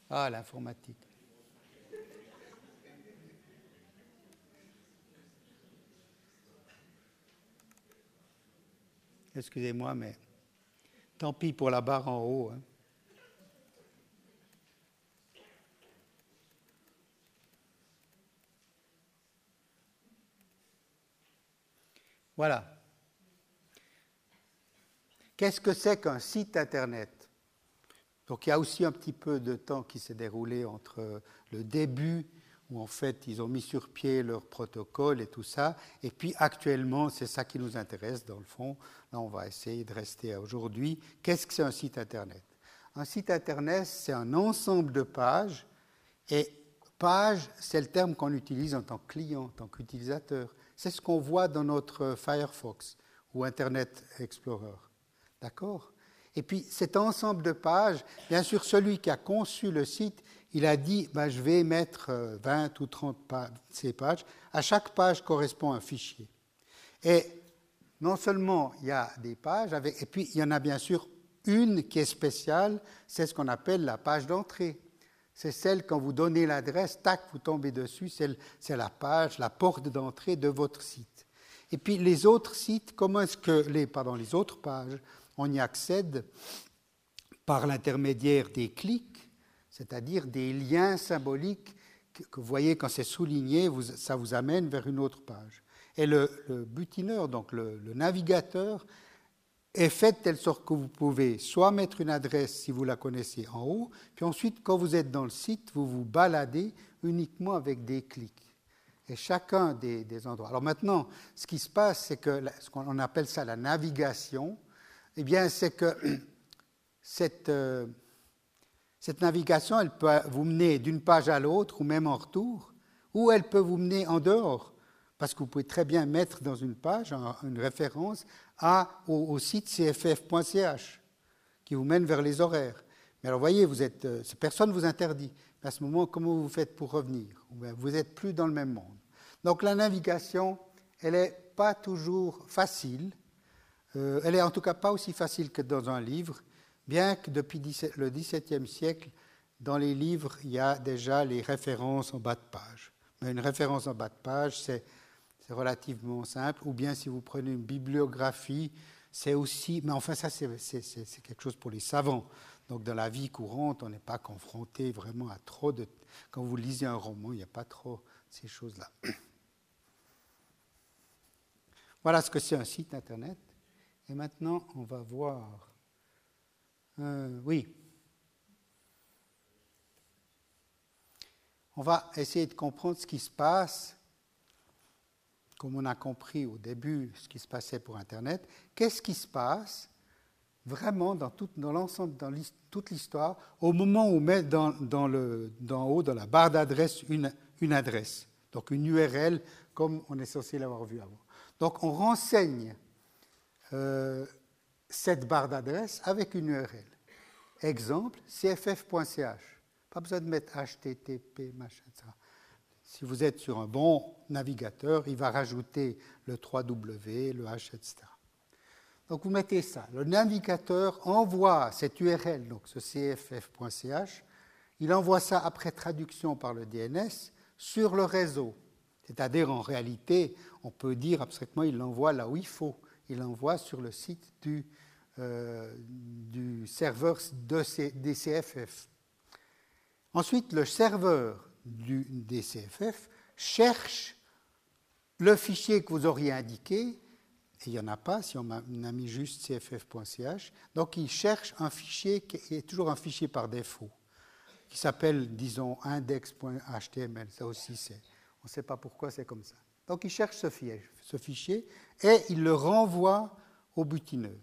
Ah, l'informatique. Excusez-moi, mais tant pis pour la barre en haut. Hein. Voilà. Qu'est-ce que c'est qu'un site Internet? Donc il y a aussi un petit peu de temps qui s'est déroulé entre le début où en fait ils ont mis sur pied leur protocole et tout ça, et puis actuellement c'est ça qui nous intéresse dans le fond. Là on va essayer de rester aujourd'hui. Qu'est-ce que c'est un site Internet? Un site Internet c'est un ensemble de pages, et page c'est le terme qu'on utilise en tant que client, en tant qu'utilisateur. C'est ce qu'on voit dans notre Firefox ou Internet Explorer. D'accord? Et puis cet ensemble de pages, bien sûr celui qui a conçu le site, il a dit, ben, je vais mettre 20 euh, ou 30 pages, ces pages. À chaque page correspond un fichier. Et non seulement il y a des pages, et puis il y en a bien sûr une qui est spéciale, c'est ce qu'on appelle la page d'entrée. C'est celle, quand vous donnez l'adresse, tac, vous tombez dessus, c'est la page, la porte d'entrée de votre site. Et puis les autres sites, comment est-ce que les, pardon, les autres pages, on y accède par l'intermédiaire des clics c'est-à-dire des liens symboliques que, vous voyez quand c'est souligné, ça vous amène vers une autre page. Et le, butineur, donc le, navigateur, est fait de telle sorte que vous pouvez soit mettre une adresse si vous la connaissez en haut, puis ensuite, quand vous êtes dans le site, vous vous baladez uniquement avec des clics. Et chacun des, endroits. Alors maintenant, ce qui se passe, c'est que ce qu'on appelle ça la navigation, eh bien, c'est que cette. Euh, cette navigation, elle peut vous mener d'une page à l'autre ou même en retour, ou elle peut vous mener en dehors, parce que vous pouvez très bien mettre dans une page une référence au, site cff.ch qui vous mène vers les horaires. Mais alors, voyez, vous êtes, euh, personne ne vous interdit. à ce moment, comment vous faites pour revenir? Vous n'êtes plus dans le même monde. Donc, la navigation, elle n'est pas toujours facile. Euh, elle est en tout cas pas aussi facile que dans un livre bien que depuis le XVIIe siècle, dans les livres, il y a déjà les références en bas de page. Mais une référence en bas de page, c'est relativement simple. Ou bien si vous prenez une bibliographie, c'est aussi... Mais enfin, ça, c'est quelque chose pour les savants. Donc dans la vie courante, on n'est pas confronté vraiment à trop de... Quand vous lisez un roman, il n'y a pas trop ces choses-là. Voilà ce que c'est un site Internet. Et maintenant, on va voir euh, oui. On va essayer de comprendre ce qui se passe, comme on a compris au début ce qui se passait pour Internet. Qu'est-ce qui se passe vraiment dans, l'ensemble, dans toute l'histoire, au moment où on met dans, le, dans haut, dans la barre d'adresse, une, une adresse, donc une URL, comme on est censé l'avoir vu avant. Donc on renseigne euh, cette barre d'adresse avec une URL. Exemple, cff.ch. Pas besoin de mettre HTTP, machin, ça. Si vous êtes sur un bon navigateur, il va rajouter le 3W, le H, etc. Donc vous mettez ça. Le navigateur envoie cette URL, donc ce cff.ch, il envoie ça après traduction par le DNS sur le réseau. C'est-à-dire, en réalité, on peut dire abstraitement, il l'envoie là où il faut. Il l'envoie sur le site du euh, serveur DCFF. Ensuite, le serveur du DCFF cherche le fichier que vous auriez indiqué, il n'y en a pas si on a mis juste cff.ch, donc il cherche un fichier qui est toujours un fichier par défaut, qui s'appelle, disons, index.html, ça aussi on ne sait pas pourquoi c'est comme ça. Donc il cherche ce fichier, et il le renvoie au butineur.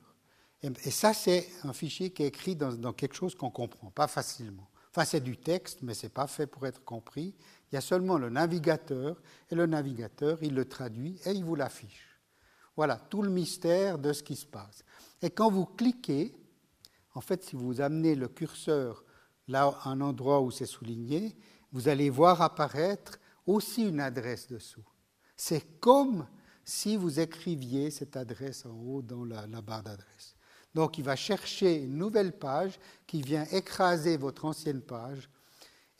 Et, ça, c'est un fichier qui est écrit dans, quelque chose qu'on ne comprend pas facilement. Enfin, c'est du texte, mais ce n'est pas fait pour être compris. Il y a seulement le navigateur, et le navigateur, il le traduit et il vous l'affiche. Voilà tout le mystère de ce qui se passe. Et quand vous cliquez, en fait, si vous amenez le curseur là à un endroit où c'est souligné, vous allez voir apparaître aussi une adresse dessous. C'est comme si vous écriviez cette adresse en haut dans la barre d'adresse. Donc il va chercher une nouvelle page qui vient écraser votre ancienne page.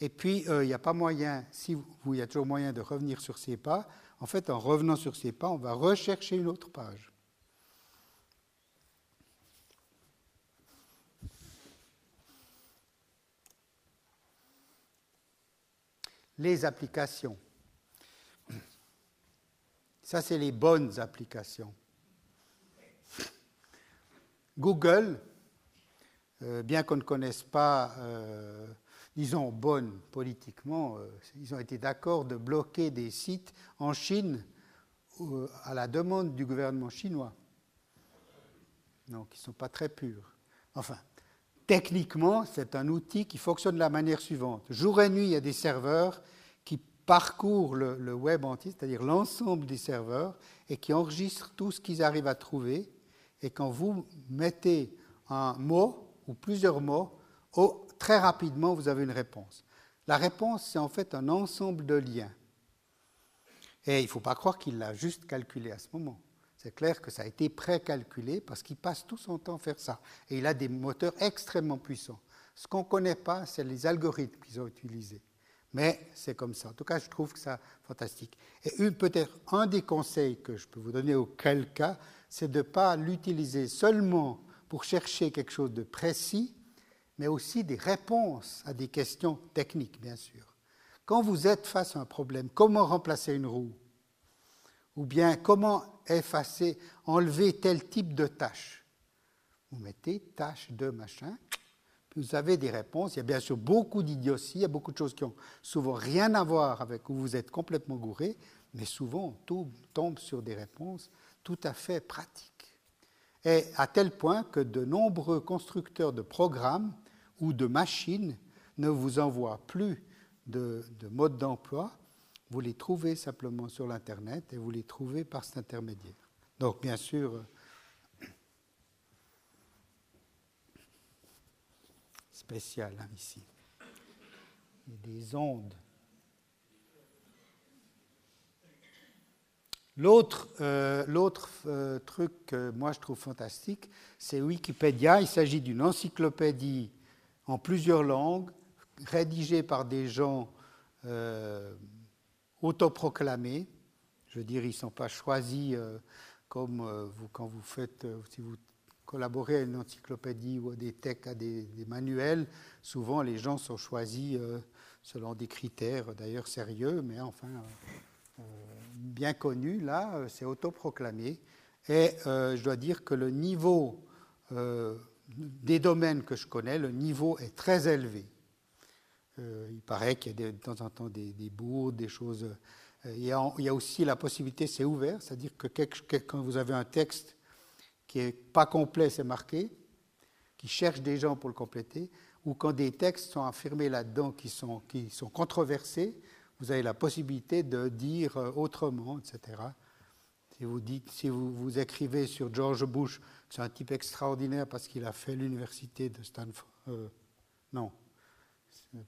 Et puis, euh, il n'y a pas moyen, si vous, il y a toujours moyen de revenir sur ces pas. En fait, en revenant sur ces pas, on va rechercher une autre page. Les applications. Ça, c'est les bonnes applications. Google, euh, bien qu'on ne connaisse pas, euh, disons, bonne politiquement, euh, ils ont été d'accord de bloquer des sites en Chine à la demande du gouvernement chinois. Donc, ils ne sont pas très purs. Enfin, techniquement, c'est un outil qui fonctionne de la manière suivante. Jour et nuit, il y a des serveurs parcourent le, web entier, c'est-à-dire l'ensemble des serveurs, et qui enregistrent tout ce qu'ils arrivent à trouver. Et quand vous mettez un mot, ou plusieurs mots, oh, très rapidement, vous avez une réponse. La réponse, c'est en fait un ensemble de liens. Et il ne faut pas croire qu'il l'a juste calculé à ce moment. C'est clair que ça a été précalculé parce qu'il passe tout son temps à faire ça. Et il a des moteurs extrêmement puissants. Ce qu'on ne connaît pas, c'est les algorithmes qu'ils ont utilisés. Mais c'est comme ça. En tout cas, je trouve que c'est fantastique. Et peut-être un des conseils que je peux vous donner auquel cas, c'est de ne pas l'utiliser seulement pour chercher quelque chose de précis, mais aussi des réponses à des questions techniques, bien sûr. Quand vous êtes face à un problème, comment remplacer une roue? Ou bien comment effacer, enlever tel type de tâche Vous mettez tâche de machin, vous avez des réponses. Il y a bien sûr beaucoup d'idioties, il y a beaucoup de choses qui ont souvent rien à voir avec où vous êtes complètement gouré, mais souvent tout tombe sur des réponses tout à fait pratiques et à tel point que de nombreux constructeurs de programmes ou de machines ne vous envoient plus de, de mode d'emploi, vous les trouvez simplement sur l'Internet et vous les trouvez par cet intermédiaire. Donc bien sûr, spécial hein, ici. Des ondes L'autre, euh, euh, truc que moi je trouve fantastique, c'est Wikipédia. Il s'agit d'une encyclopédie en plusieurs langues, rédigée par des gens euh, autoproclamés. Je veux dire, ils ne sont pas choisis comme vous, quand vous faites, si vous collaborez à une encyclopédie ou à des textes, à des, manuels, souvent les gens sont choisis selon des critères d'ailleurs sérieux, mais enfin bien connu, là, euh, c'est autoproclamé. Et euh, je dois dire que le niveau euh, des domaines que je connais, le niveau est très élevé. il paraît qu'il y a de temps en temps des, des bourdes, des choses. il, y a, aussi la possibilité, c'est ouvert, c'est-à-dire que quand vous avez un texte qui n'est pas complet, c'est marqué, qui cherche des gens pour le compléter, ou quand des textes sont affirmés là-dedans qui sont, qui sont controversés, vous avez la possibilité de dire euh, autrement, etc. Si vous, dites, si vous, vous écrivez sur George Bush, c'est un type extraordinaire parce qu'il a fait l'université de Stanford. Euh, non,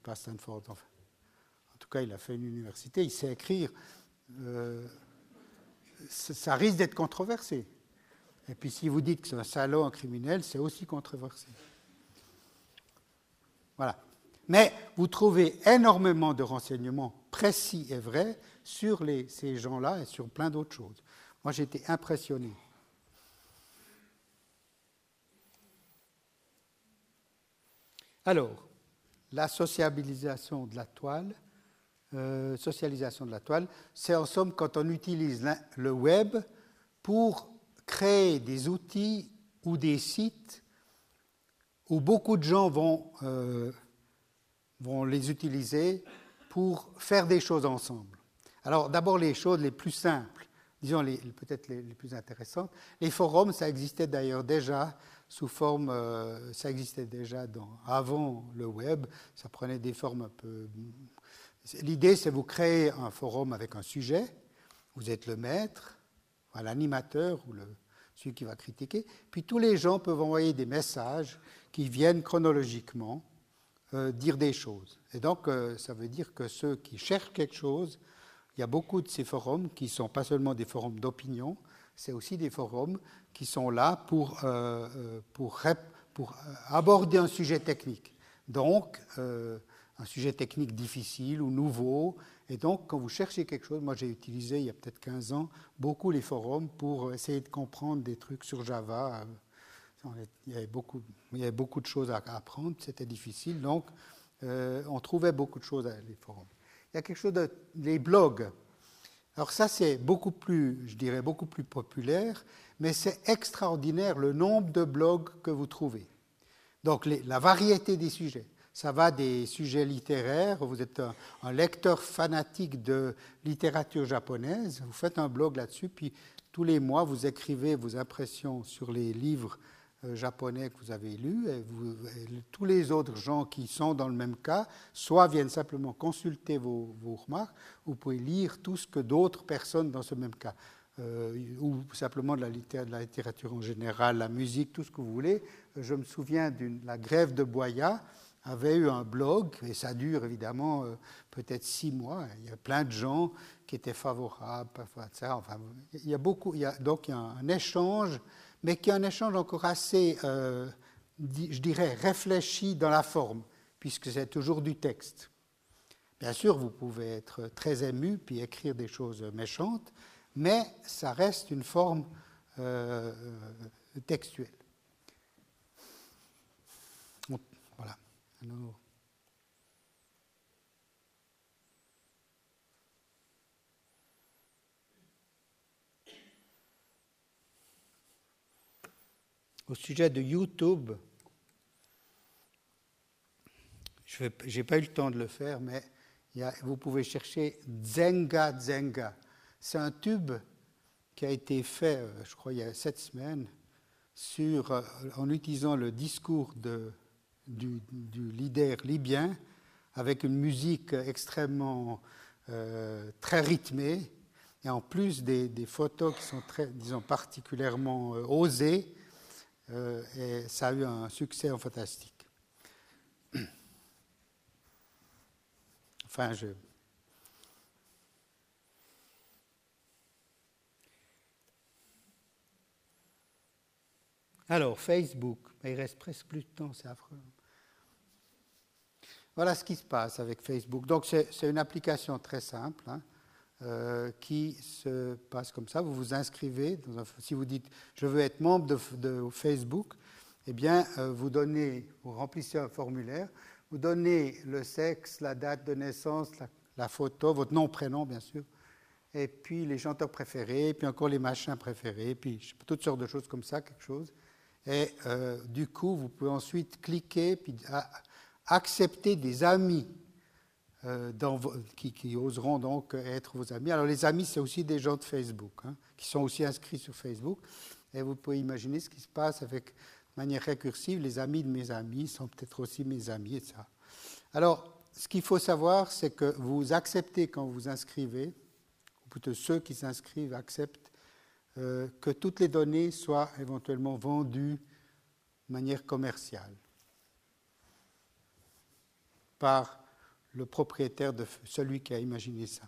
pas Stanford. En tout cas, il a fait une université, il sait écrire. Euh, ça risque d'être controversé. Et puis si vous dites que c'est un salaud, un criminel, c'est aussi controversé. Voilà. Mais vous trouvez énormément de renseignements précis et vrais sur ces gens-là et sur plein d'autres choses. Moi, été impressionné. Alors, la sociabilisation de la toile, euh, socialisation de la toile, c'est en somme quand on utilise le web pour créer des outils ou des sites où beaucoup de gens vont euh, vont les utiliser pour faire des choses ensemble. Alors d'abord les choses les plus simples, disons peut-être les, plus intéressantes. Les forums, ça existait d'ailleurs déjà sous forme, euh, ça existait déjà dans, avant le web, ça prenait des formes un peu... L'idée, c'est vous créer un forum avec un sujet, vous êtes le maître, l'animateur ou le, celui qui va critiquer, puis tous les gens peuvent envoyer des messages qui viennent chronologiquement euh, dire des choses. Et donc, euh, ça veut dire que ceux qui cherchent quelque chose, il y a beaucoup de ces forums qui ne sont pas seulement des forums d'opinion, c'est aussi des forums qui sont là pour, euh, pour, pour aborder un sujet technique. Donc, un sujet technique difficile ou nouveau. Et donc, quand vous cherchez quelque chose, moi j'ai utilisé il y a peut-être 15 ans beaucoup les forums pour essayer de comprendre des trucs sur Java il y avait beaucoup, il y avait beaucoup de choses à apprendre, c'était difficile, donc euh, on trouvait beaucoup de choses à les forums. Il y a quelque chose de les blogs. Alors ça, c'est beaucoup plus, je dirais, beaucoup plus populaire, mais c'est extraordinaire le nombre de blogs que vous trouvez. Donc la variété des sujets. Ça va des sujets littéraires, vous êtes un, lecteur fanatique de littérature japonaise, vous faites un blog là-dessus, puis tous les mois vous écrivez vos impressions sur les livres euh, japonais que vous avez lus, et, tous les autres gens qui sont dans le même cas, soit viennent simplement consulter vos, remarques, ou vous pouvez lire tout ce que d'autres personnes dans ce même cas. Euh, ou simplement de la, littérature en général, la musique, tout ce que vous voulez. Je me souviens de la grève de Boya avait eu un blog, et ça dure évidemment euh, peut-être six mois. Il y a plein de gens qui étaient favorables. Enfin, il y a beaucoup, donc il y a un échange, mais qui est un échange encore assez, euh, je dirais, réfléchi dans la forme, puisque c'est toujours du texte. Bien sûr, vous pouvez être très ému puis écrire des choses méchantes, mais ça reste une forme euh, textuelle. Voilà. Au sujet de YouTube, je n'ai pas eu le temps de le faire, mais vous pouvez chercher Zenga Zenga. C'est un tube qui a été fait, euh, je crois, il y a sept semaines, euh, en utilisant le discours de, du, leader libyen, avec une musique extrêmement euh, très rythmée, et en plus des, photos qui sont très, disons, particulièrement osées, et ça a eu un succès fantastique. Enfin, je, Alors, Facebook, il reste presque plus de temps, c'est affreux. Voilà ce qui se passe avec Facebook. Donc, c'est une application très simple hein, euh, qui se passe comme ça. Vous vous inscrivez. si vous dites je veux être membre de, Facebook, eh bien, euh, vous remplissez un formulaire, vous donnez le sexe, la date de naissance, la, photo, votre nom, prénom, bien sûr, et puis les chanteurs préférés, puis encore les machins préférés, puis toutes sortes de choses comme ça, quelque chose. Et euh, du coup, vous pouvez ensuite cliquer puis accepter des amis euh, qui, oseront donc être vos amis. Alors les amis, c'est aussi des gens de Facebook, hein, qui sont aussi inscrits sur Facebook. Et vous pouvez imaginer ce qui se passe avec de manière récursive. Les amis de mes amis sont peut-être aussi mes amis, etc. Alors, ce qu'il faut savoir, c'est que vous acceptez quand vous inscrivez, ou plutôt ceux qui s'inscrivent acceptent euh, que toutes les données soient éventuellement vendues de manière commerciale par le propriétaire de celui qui a imaginé ça.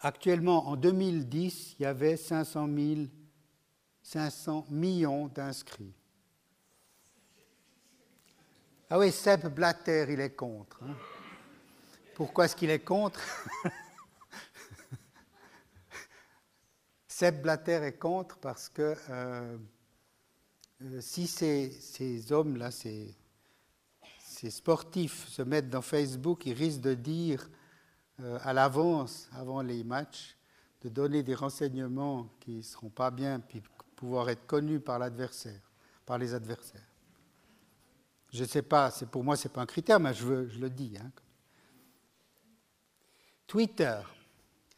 Actuellement, en 2010, il y avait 500, 500 millions d'inscrits. Ah oui, Seb Blatter, il est contre. Hein. Pourquoi est-ce qu'il est contre? Seb Blatter est contre parce que euh, euh, si ces, hommes-là, ces, sportifs se mettent dans Facebook, ils risquent de dire euh, à l'avance, avant les matchs, de donner des renseignements qui ne seront pas bien, puis pouvoir être connus par l'adversaire, par les adversaires. Je ne sais pas, pour moi, ce n'est pas un critère, mais je, le dis. Hein. Twitter,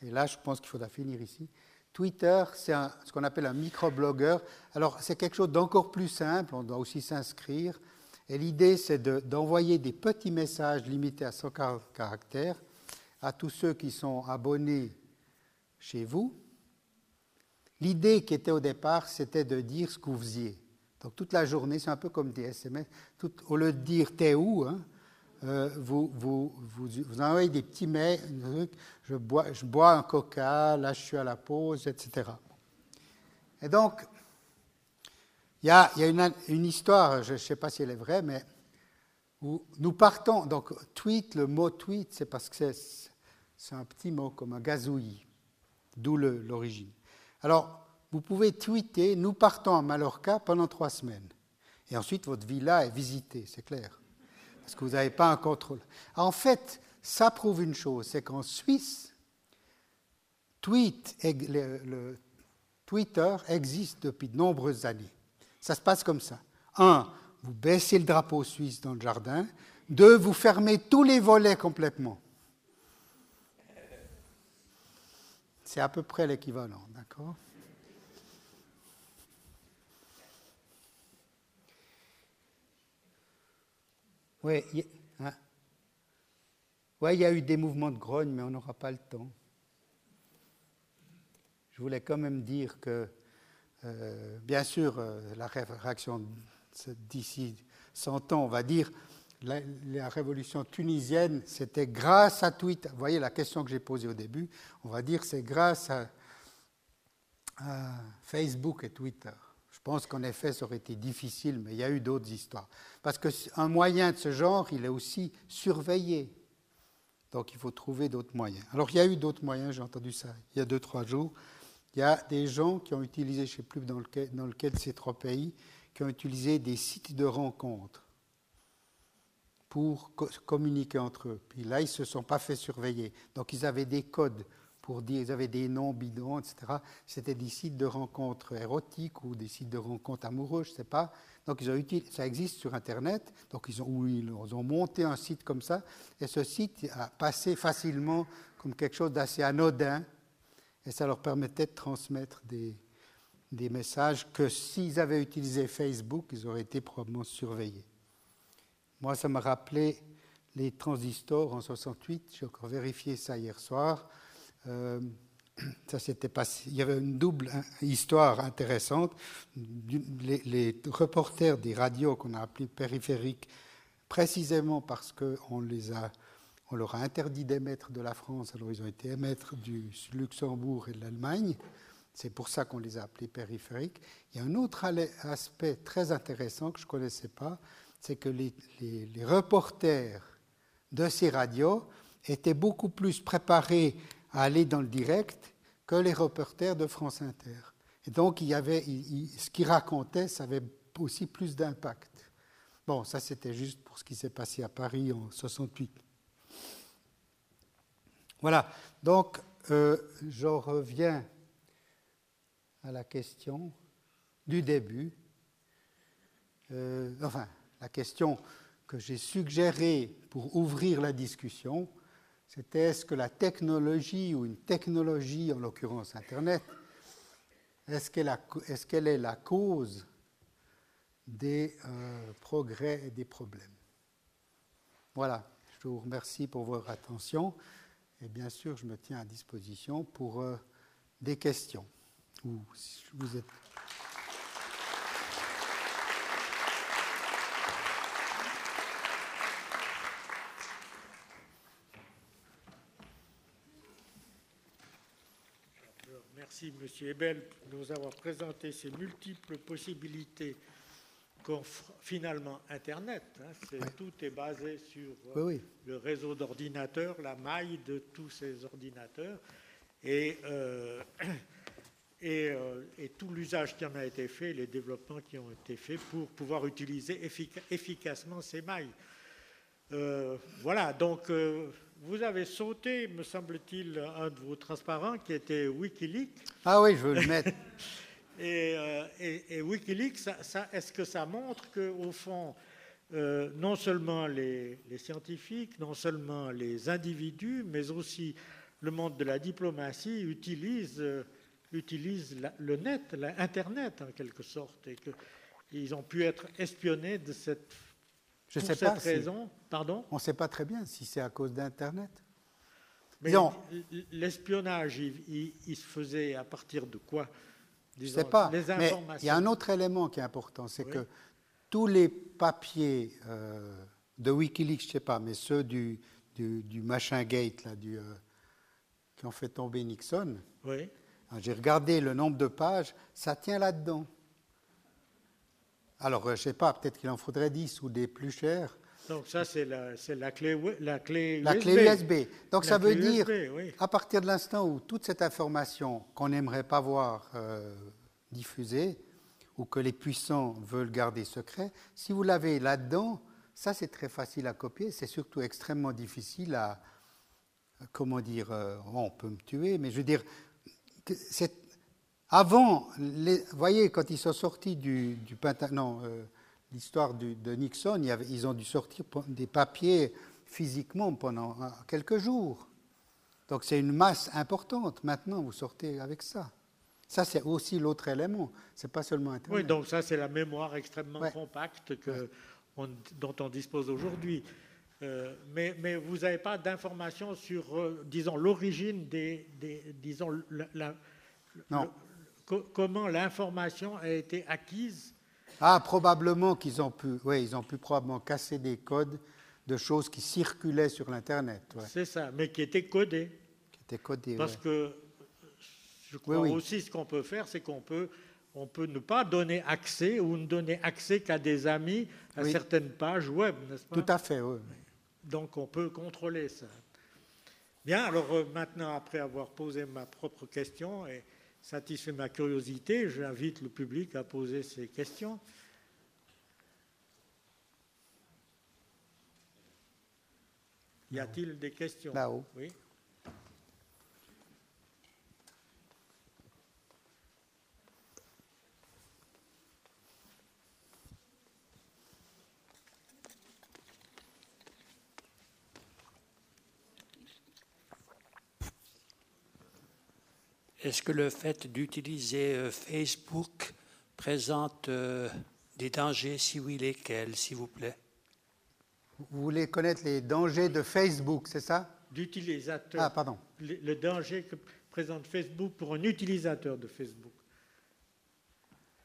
et là, je pense qu'il faudra finir ici. Twitter, c'est ce qu'on appelle un microblogueur. Alors, c'est quelque chose d'encore plus simple, on doit aussi s'inscrire. Et l'idée, c'est d'envoyer des petits messages limités à 100 caractères à tous ceux qui sont abonnés chez vous. L'idée qui était au départ, c'était de dire ce que vous faisiez. Donc toute la journée, c'est un peu comme des SMS. Tout, au lieu de dire t'es où, hein, euh, vous, envoyez des petits mails, je bois, un coca, là je suis à la pause, etc. Et donc, il y a, une, histoire, je ne sais pas si elle est vraie, mais nous partons, donc tweet, le mot tweet, c'est parce que c'est un petit mot comme un gazouillis, d'où l'origine. Alors, vous pouvez tweeter Nous partons à Mallorca pendant trois semaines. Et ensuite, votre villa est visitée, c'est clair. Parce que vous n'avez pas un contrôle. En fait, ça prouve une chose, c'est qu'en Suisse, Twitter existe depuis de nombreuses années. Ça se passe comme ça. Un, vous baissez le drapeau suisse dans le jardin. Deux, vous fermez tous les volets complètement. C'est à peu près l'équivalent, d'accord? Oui, hein. il y a eu des mouvements de grogne, mais on n'aura pas le temps. Je voulais quand même dire que, euh, bien sûr, euh, la réaction d'ici 100 ans, on va dire, la, révolution tunisienne, c'était grâce à Twitter. Vous voyez la question que j'ai posée au début, on va dire c'est grâce à, Facebook et Twitter. Je pense qu'en effet, ça aurait été difficile, mais il y a eu d'autres histoires. Parce qu'un moyen de ce genre, il est aussi surveillé. Donc il faut trouver d'autres moyens. Alors il y a eu d'autres moyens, j'ai entendu ça il y a deux, trois jours. Il y a des gens qui ont utilisé, je ne sais plus dans lequel, de ces trois pays, qui ont utilisé des sites de rencontres pour communiquer entre eux. Puis là, ils ne se sont pas fait surveiller. Donc, ils avaient des codes pour dire, ils avaient des noms bidons, etc. C'était des sites de rencontres érotiques ou des sites de rencontres amoureux, je ne sais pas. Donc, ça existe sur Internet. Donc, ils ont, ils ont monté un site comme ça. Et ce site a passé facilement comme quelque chose d'assez anodin. Et ça leur permettait de transmettre des, des messages que s'ils avaient utilisé Facebook, ils auraient été probablement surveillés. Moi, ça m'a rappelé les transistors en 68. J'ai encore vérifié ça hier soir. Euh, ça s'était passé. Il y avait une double histoire intéressante. Les, reporters des radios qu'on a appelés périphériques, précisément parce qu'on les a, on leur a interdit d'émettre de la France, alors ils ont été émettre du Luxembourg et de l'Allemagne. C'est pour ça qu'on les a appelés périphériques. Il y a un autre aspect très intéressant que je ne connaissais pas, c'est que les, reporters de ces radios étaient beaucoup plus préparés à aller dans le direct que les reporters de France Inter. Et donc, il y avait, ce qu'ils racontaient, ça avait aussi plus d'impact. Bon, ça c'était juste pour ce qui s'est passé à Paris en 68. Voilà, donc euh, je reviens à la question du début. Euh, enfin, la question que j'ai suggérée pour ouvrir la discussion, c'était est-ce que la technologie ou une technologie, en l'occurrence Internet, est-ce qu'elle est, la cause des euh, progrès et des problèmes? Voilà, je vous remercie pour votre attention. Et bien sûr je me tiens à disposition pour euh, des questions. Ou si vous êtes Merci, M. Ebel, de nous avoir présenté ces multiples possibilités qu'offre finalement Internet. Hein. Tout est basé sur euh, le réseau d'ordinateurs, la maille de tous ces ordinateurs. Et, euh, euh, et, tout l'usage qui en a été fait, les développements qui ont été faits pour pouvoir utiliser efficacement ces mailles. voilà, donc vous avez sauté, me semble-t-il, un de vos transparents qui était Wikileaks. Ah oui, je veux le mettre. Euh, et, Wikileaks, est-ce que ça montre qu'au fond, euh, non seulement les, scientifiques, non seulement les individus, mais aussi le monde de la diplomatie utilisent, euh, le net, l'Internet en quelque sorte, et qu'ils ont pu être espionnés de cette je sais cette raison, pardon? On ne sait pas très bien si c'est à cause d'Internet. Mais l'espionnage, il, se faisait à partir de quoi? Je ne sais pas. mais il y a un autre élément qui est important, c'est que tous les papiers euh, de Wikileaks, je ne sais pas, mais ceux du, du, machin gate, là, du, euh, qui ont fait tomber Nixon, oui. j'ai regardé le nombre de pages, ça tient là-dedans. Alors, euh, je ne sais pas, peut-être qu'il en faudrait 10 ou des plus chers. Donc ça, c'est la, la, clé, la clé USB. La clé USB. Donc ça veut dire, à partir de l'instant où toute cette information qu'on n'aimerait pas voir euh, diffusée, ou que les puissants veulent garder secret, si vous l'avez là-dedans, Ça, c'est très facile à copier. C'est surtout extrêmement difficile à, comment dire, euh, on peut me tuer, mais je veux dire, c'est avant, vous voyez, quand ils sont sortis du, du non, euh, l'histoire de Nixon, il y avait, ils ont dû sortir des papiers physiquement pendant quelques jours. Donc c'est une masse importante. Maintenant, vous sortez avec ça. Ça, c'est aussi l'autre élément. C'est pas seulement Internet. Oui, donc ça, c'est la mémoire extrêmement compacte que, dont on dispose aujourd'hui. Euh, mais, mais, vous n'avez pas d'informations sur, euh, disons, l'origine des, disons, la, non comment l'information a été acquise? Ah, probablement qu'ils ont pu, oui, ils ont pu probablement casser des codes de choses qui circulaient sur l'Internet. C'est ça, mais qui étaient codés. Qui étaient codés, Parce que je crois aussi ce qu'on peut faire, c'est qu'on peut, on peut ne pas donner accès ou ne donner accès qu'à des amis à certaines pages web, n'est-ce pas? Tout à fait, oui. Donc on peut contrôler ça. Bien, alors euh, maintenant, après avoir posé ma propre question, et satisfait ma curiosité, j'invite le public à poser ses questions. Y a-t-il des questions? Là-haut. Oui. Est-ce que le fait d'utiliser euh, Facebook présente euh, des dangers? Si oui, lesquels, s'il vous plaît? Vous voulez connaître les dangers de Facebook, c'est ça? D'utilisateur. Ah, pardon. Le, danger que présente Facebook pour un utilisateur de Facebook.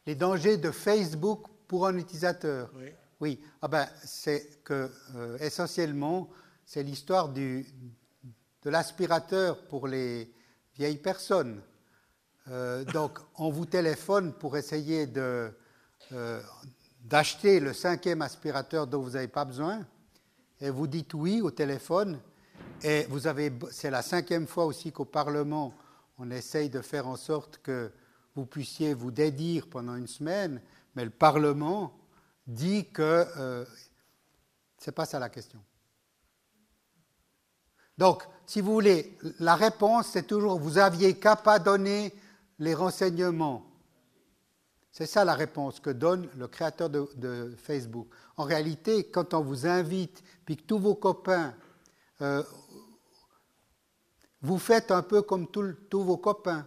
Les dangers de Facebook pour un utilisateur? Oui. Oui. Ah ben, c'est que, euh, essentiellement, c'est l'histoire de l'aspirateur pour les vieille personne. Euh, donc, on vous téléphone pour essayer euh, d'acheter le cinquième aspirateur dont vous n'avez pas besoin, et vous dites oui au téléphone, et vous avez, c'est la cinquième fois aussi qu'au Parlement, on essaye de faire en sorte que vous puissiez vous dédire pendant une semaine, mais le Parlement dit que euh, c'est pas ça la question. Donc, si vous voulez, la réponse, c'est toujours, vous aviez qu'à pas donner les renseignements. C'est ça la réponse que donne le créateur de, Facebook. En réalité, quand on vous invite, puis que tous vos copains, euh, vous faites un peu comme tous vos copains.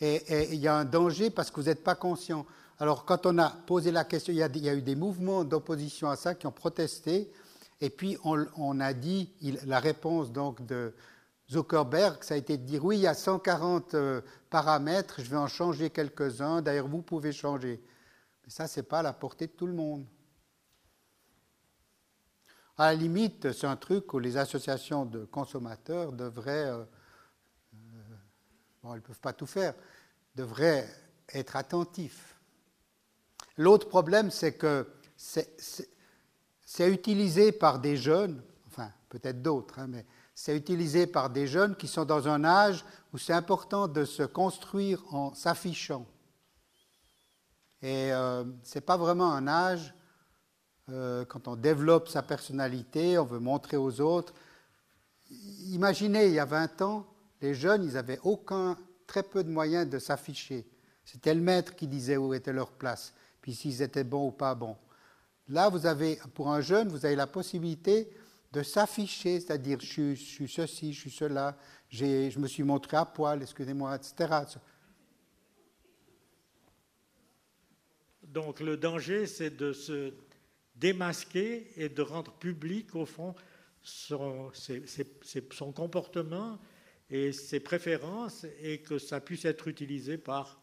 Et il y a un danger parce que vous n'êtes pas conscient. Alors, quand on a posé la question, il y a eu des mouvements d'opposition à ça qui ont protesté. Et puis on, a dit, la réponse donc de Zuckerberg, ça a été de dire oui, il y a 140 euh, paramètres, je vais en changer quelques-uns, d'ailleurs vous pouvez changer. Mais ça, ce n'est pas à la portée de tout le monde. À la limite, c'est un truc où les associations de consommateurs devraient, euh, euh, bon, elles ne peuvent pas tout faire, devraient être attentifs. L'autre problème, c'est que c'est, utilisé par des jeunes, enfin peut-être d'autres, hein, mais c'est utilisé par des jeunes qui sont dans un âge où c'est important de se construire en s'affichant. Et euh, ce n'est pas vraiment un âge, euh, quand on développe sa personnalité, on veut montrer aux autres. Imaginez, il y a 20 ans, les jeunes, ils n'avaient aucun, très peu de moyens de s'afficher. C'était le maître qui disait où était leur place, puis s'ils étaient bons ou pas bons. Là, vous avez, pour un jeune, vous avez la possibilité de s'afficher, c'est-à-dire je, suis ceci, je suis cela, je me suis montré à poil, excusez-moi, etc. Donc le danger, c'est de se démasquer et de rendre public, au fond, son, son comportement et ses préférences et que ça puisse être utilisé par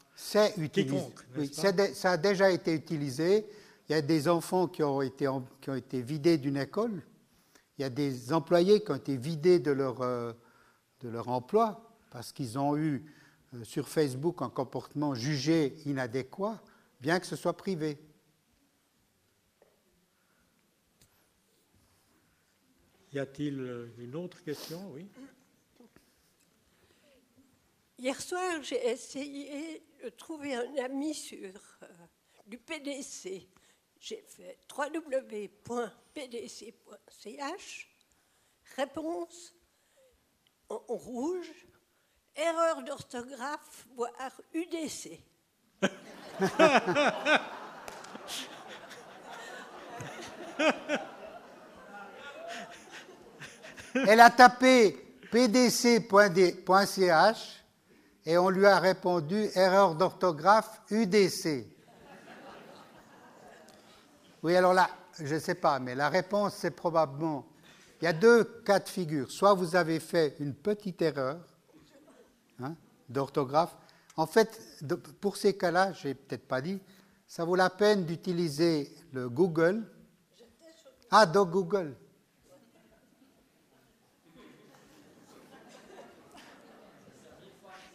quiconque. Oui, ça a déjà été utilisé il y a des enfants qui ont été, qui ont été vidés d'une école. Il y a des employés qui ont été vidés de leur, euh, de leur emploi parce qu'ils ont eu euh, sur Facebook un comportement jugé inadéquat, bien que ce soit privé. Y a-t-il euh, une autre question? Oui. Hier soir, j'ai essayé de trouver un ami sur, du PDC J'ai fait www.pdc.ch. Réponse en rouge. Erreur d'orthographe, voire UDC. Elle a tapé pdc.ch et on lui a répondu erreur d'orthographe UDC. Oui, alors là, je ne sais pas, mais la réponse, c'est probablement. Il y a deux cas de figure. Soit vous avez fait une petite erreur hein, d'orthographe. En fait, pour ces cas-là, je n'ai peut-être pas dit, ça vaut la peine d'utiliser le Google. Ah, donc Google.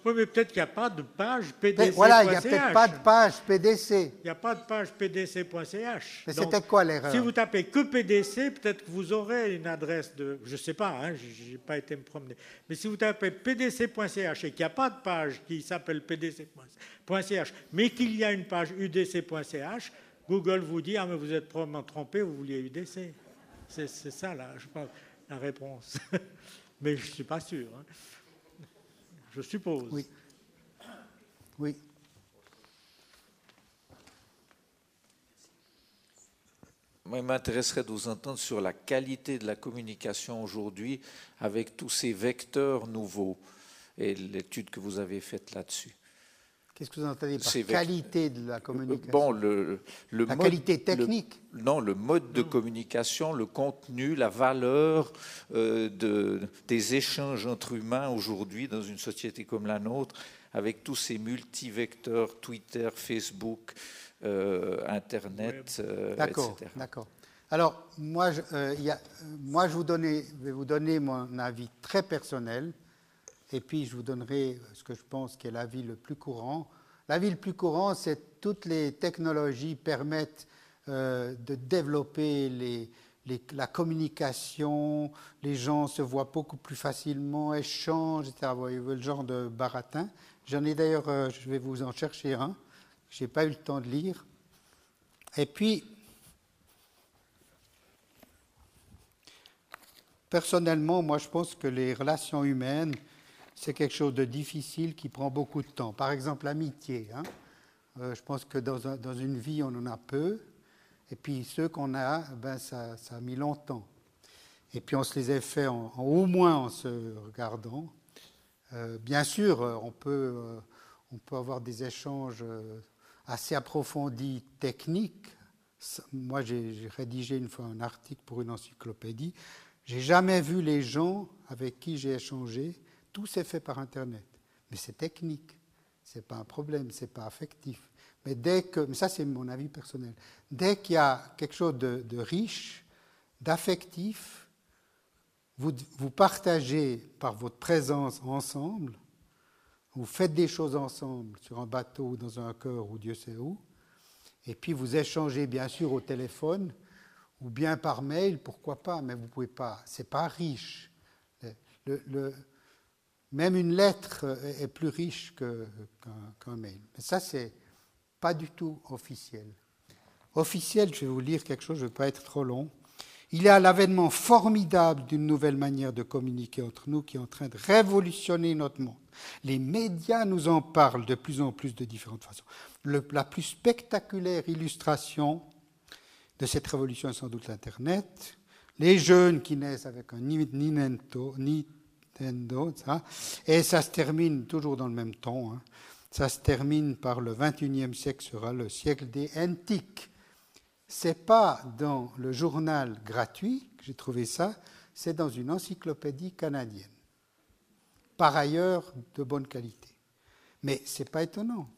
Oui, mais peut-être qu'il n'y a pas de page PDC. Voilà, il n'y a peut-être pas de page PDC. Il n'y a pas de page PDC.ch. Mais c'était quoi l'erreur? Si vous tapez que PDC, peut-être que vous aurez une adresse de. Je ne sais pas, hein, je n'ai pas été me promener. Mais si vous tapez PDC.ch et qu'il n'y a pas de page qui s'appelle PDC.ch, mais qu'il y a une page UDC.ch, Google vous dit Ah, mais vous êtes probablement trompé, vous vouliez UDC. C'est ça, là, je pense, la réponse. mais je ne suis pas sûr. Hein je suppose. Oui. Oui. Moi, il m'intéresserait de vous entendre sur la qualité de la communication aujourd'hui avec tous ces vecteurs nouveaux et l'étude que vous avez faite là-dessus. Qu'est-ce que vous entendez par qualité de la communication Bon, le, la qualité technique Non, le mode de communication, le contenu, la valeur euh, de, des échanges entre humains aujourd'hui dans une société comme la nôtre, avec tous ces multivecteurs, Twitter, Facebook, euh, Internet, euh, d'accord, D'accord. Alors, moi, je, y a, moi je vous donner, vais vous donner mon avis très personnel et puis je vous donnerai ce que je pense qui est l'avis le plus courant. L'avis le plus courant, c'est que toutes les technologies permettent euh, de développer la communication, les gens se voient beaucoup plus facilement, échangent, etc. Vous le genre de baratin. J'en ai d'ailleurs, euh, je vais vous en chercher un, je n'ai pas eu le temps de lire. Et puis, personnellement, moi je pense que les relations humaines, c'est quelque chose de difficile qui prend beaucoup de temps. Par exemple, l'amitié. Hein. Euh, je pense que dans, une vie, on en a peu. Et puis ceux qu'on a, ben, ça, ça, a mis longtemps. Et puis on se les a fait en, au moins en se regardant. Euh, bien sûr, on peut, euh, on peut avoir des échanges assez approfondis techniques. Moi, j'ai rédigé une fois un article pour une encyclopédie. J'ai jamais vu les gens avec qui j'ai échangé tout s'est fait par Internet. Mais c'est technique. Ce n'est pas un problème, ce n'est pas affectif. Mais dès que, mais ça c'est mon avis personnel, dès qu'il y a quelque chose de, riche, d'affectif, vous, vous partagez par votre présence ensemble, vous faites des choses ensemble sur un bateau ou dans un cœur ou Dieu sait où, et puis vous échangez bien sûr au téléphone ou bien par mail, pourquoi pas, mais vous ne pouvez pas, c'est pas riche. le, même une lettre est plus riche qu'un mail. Mais ça, c'est pas du tout officiel. Officiel, je vais vous lire quelque chose, je ne vais pas être trop long. Il y a l'avènement formidable d'une nouvelle manière de communiquer entre nous qui est en train de révolutionner notre monde. Les médias nous en parlent de plus en plus de différentes façons. la plus spectaculaire illustration de cette révolution est sans doute l'Internet. Les jeunes qui naissent avec un Nintendo, et ça se termine toujours dans le même temps. Hein. Ça se termine par le 21e siècle sera le siècle des antiques. C'est pas dans le journal gratuit que j'ai trouvé ça, c'est dans une encyclopédie canadienne. Par ailleurs, de bonne qualité. Mais c'est pas étonnant.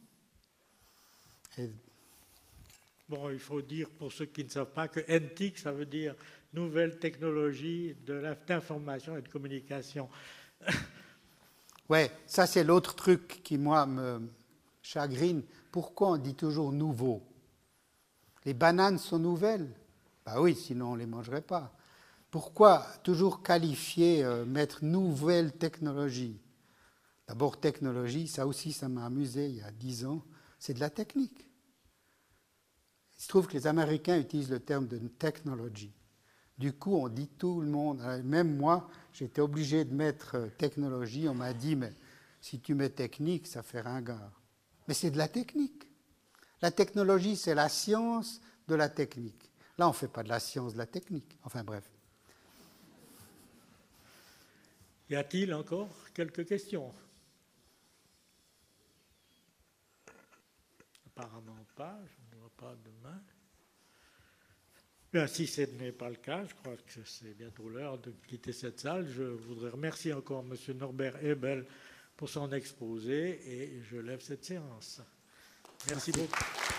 Bon, il faut dire pour ceux qui ne savent pas que antique, ça veut dire nouvelles technologies d'information et de communication. Ouais, ça c'est l'autre truc qui moi me chagrine. Pourquoi on dit toujours nouveau? Les bananes sont nouvelles? Bah oui, sinon on ne les mangerait pas. Pourquoi toujours qualifier, euh, mettre nouvelle technologie? D'abord, technologie, ça aussi, ça m'a amusé il y a dix ans, c'est de la technique. Il se trouve que les Américains utilisent le terme de technology. Du coup, on dit tout le monde, euh, même moi, j'étais obligé de mettre euh, technologie. On m'a dit, mais si tu mets technique, ça fait ringard. Mais c'est de la technique. La technologie, c'est la science de la technique. Là, on ne fait pas de la science de la technique. Enfin bref. Y a-t-il encore quelques questions? Apparemment pas, ne vois pas de main. Bien, si ce n'est pas le cas, je crois que c'est bientôt l'heure de quitter cette salle. Je voudrais remercier encore M. Norbert Ebel pour son exposé et je lève cette séance. Merci beaucoup.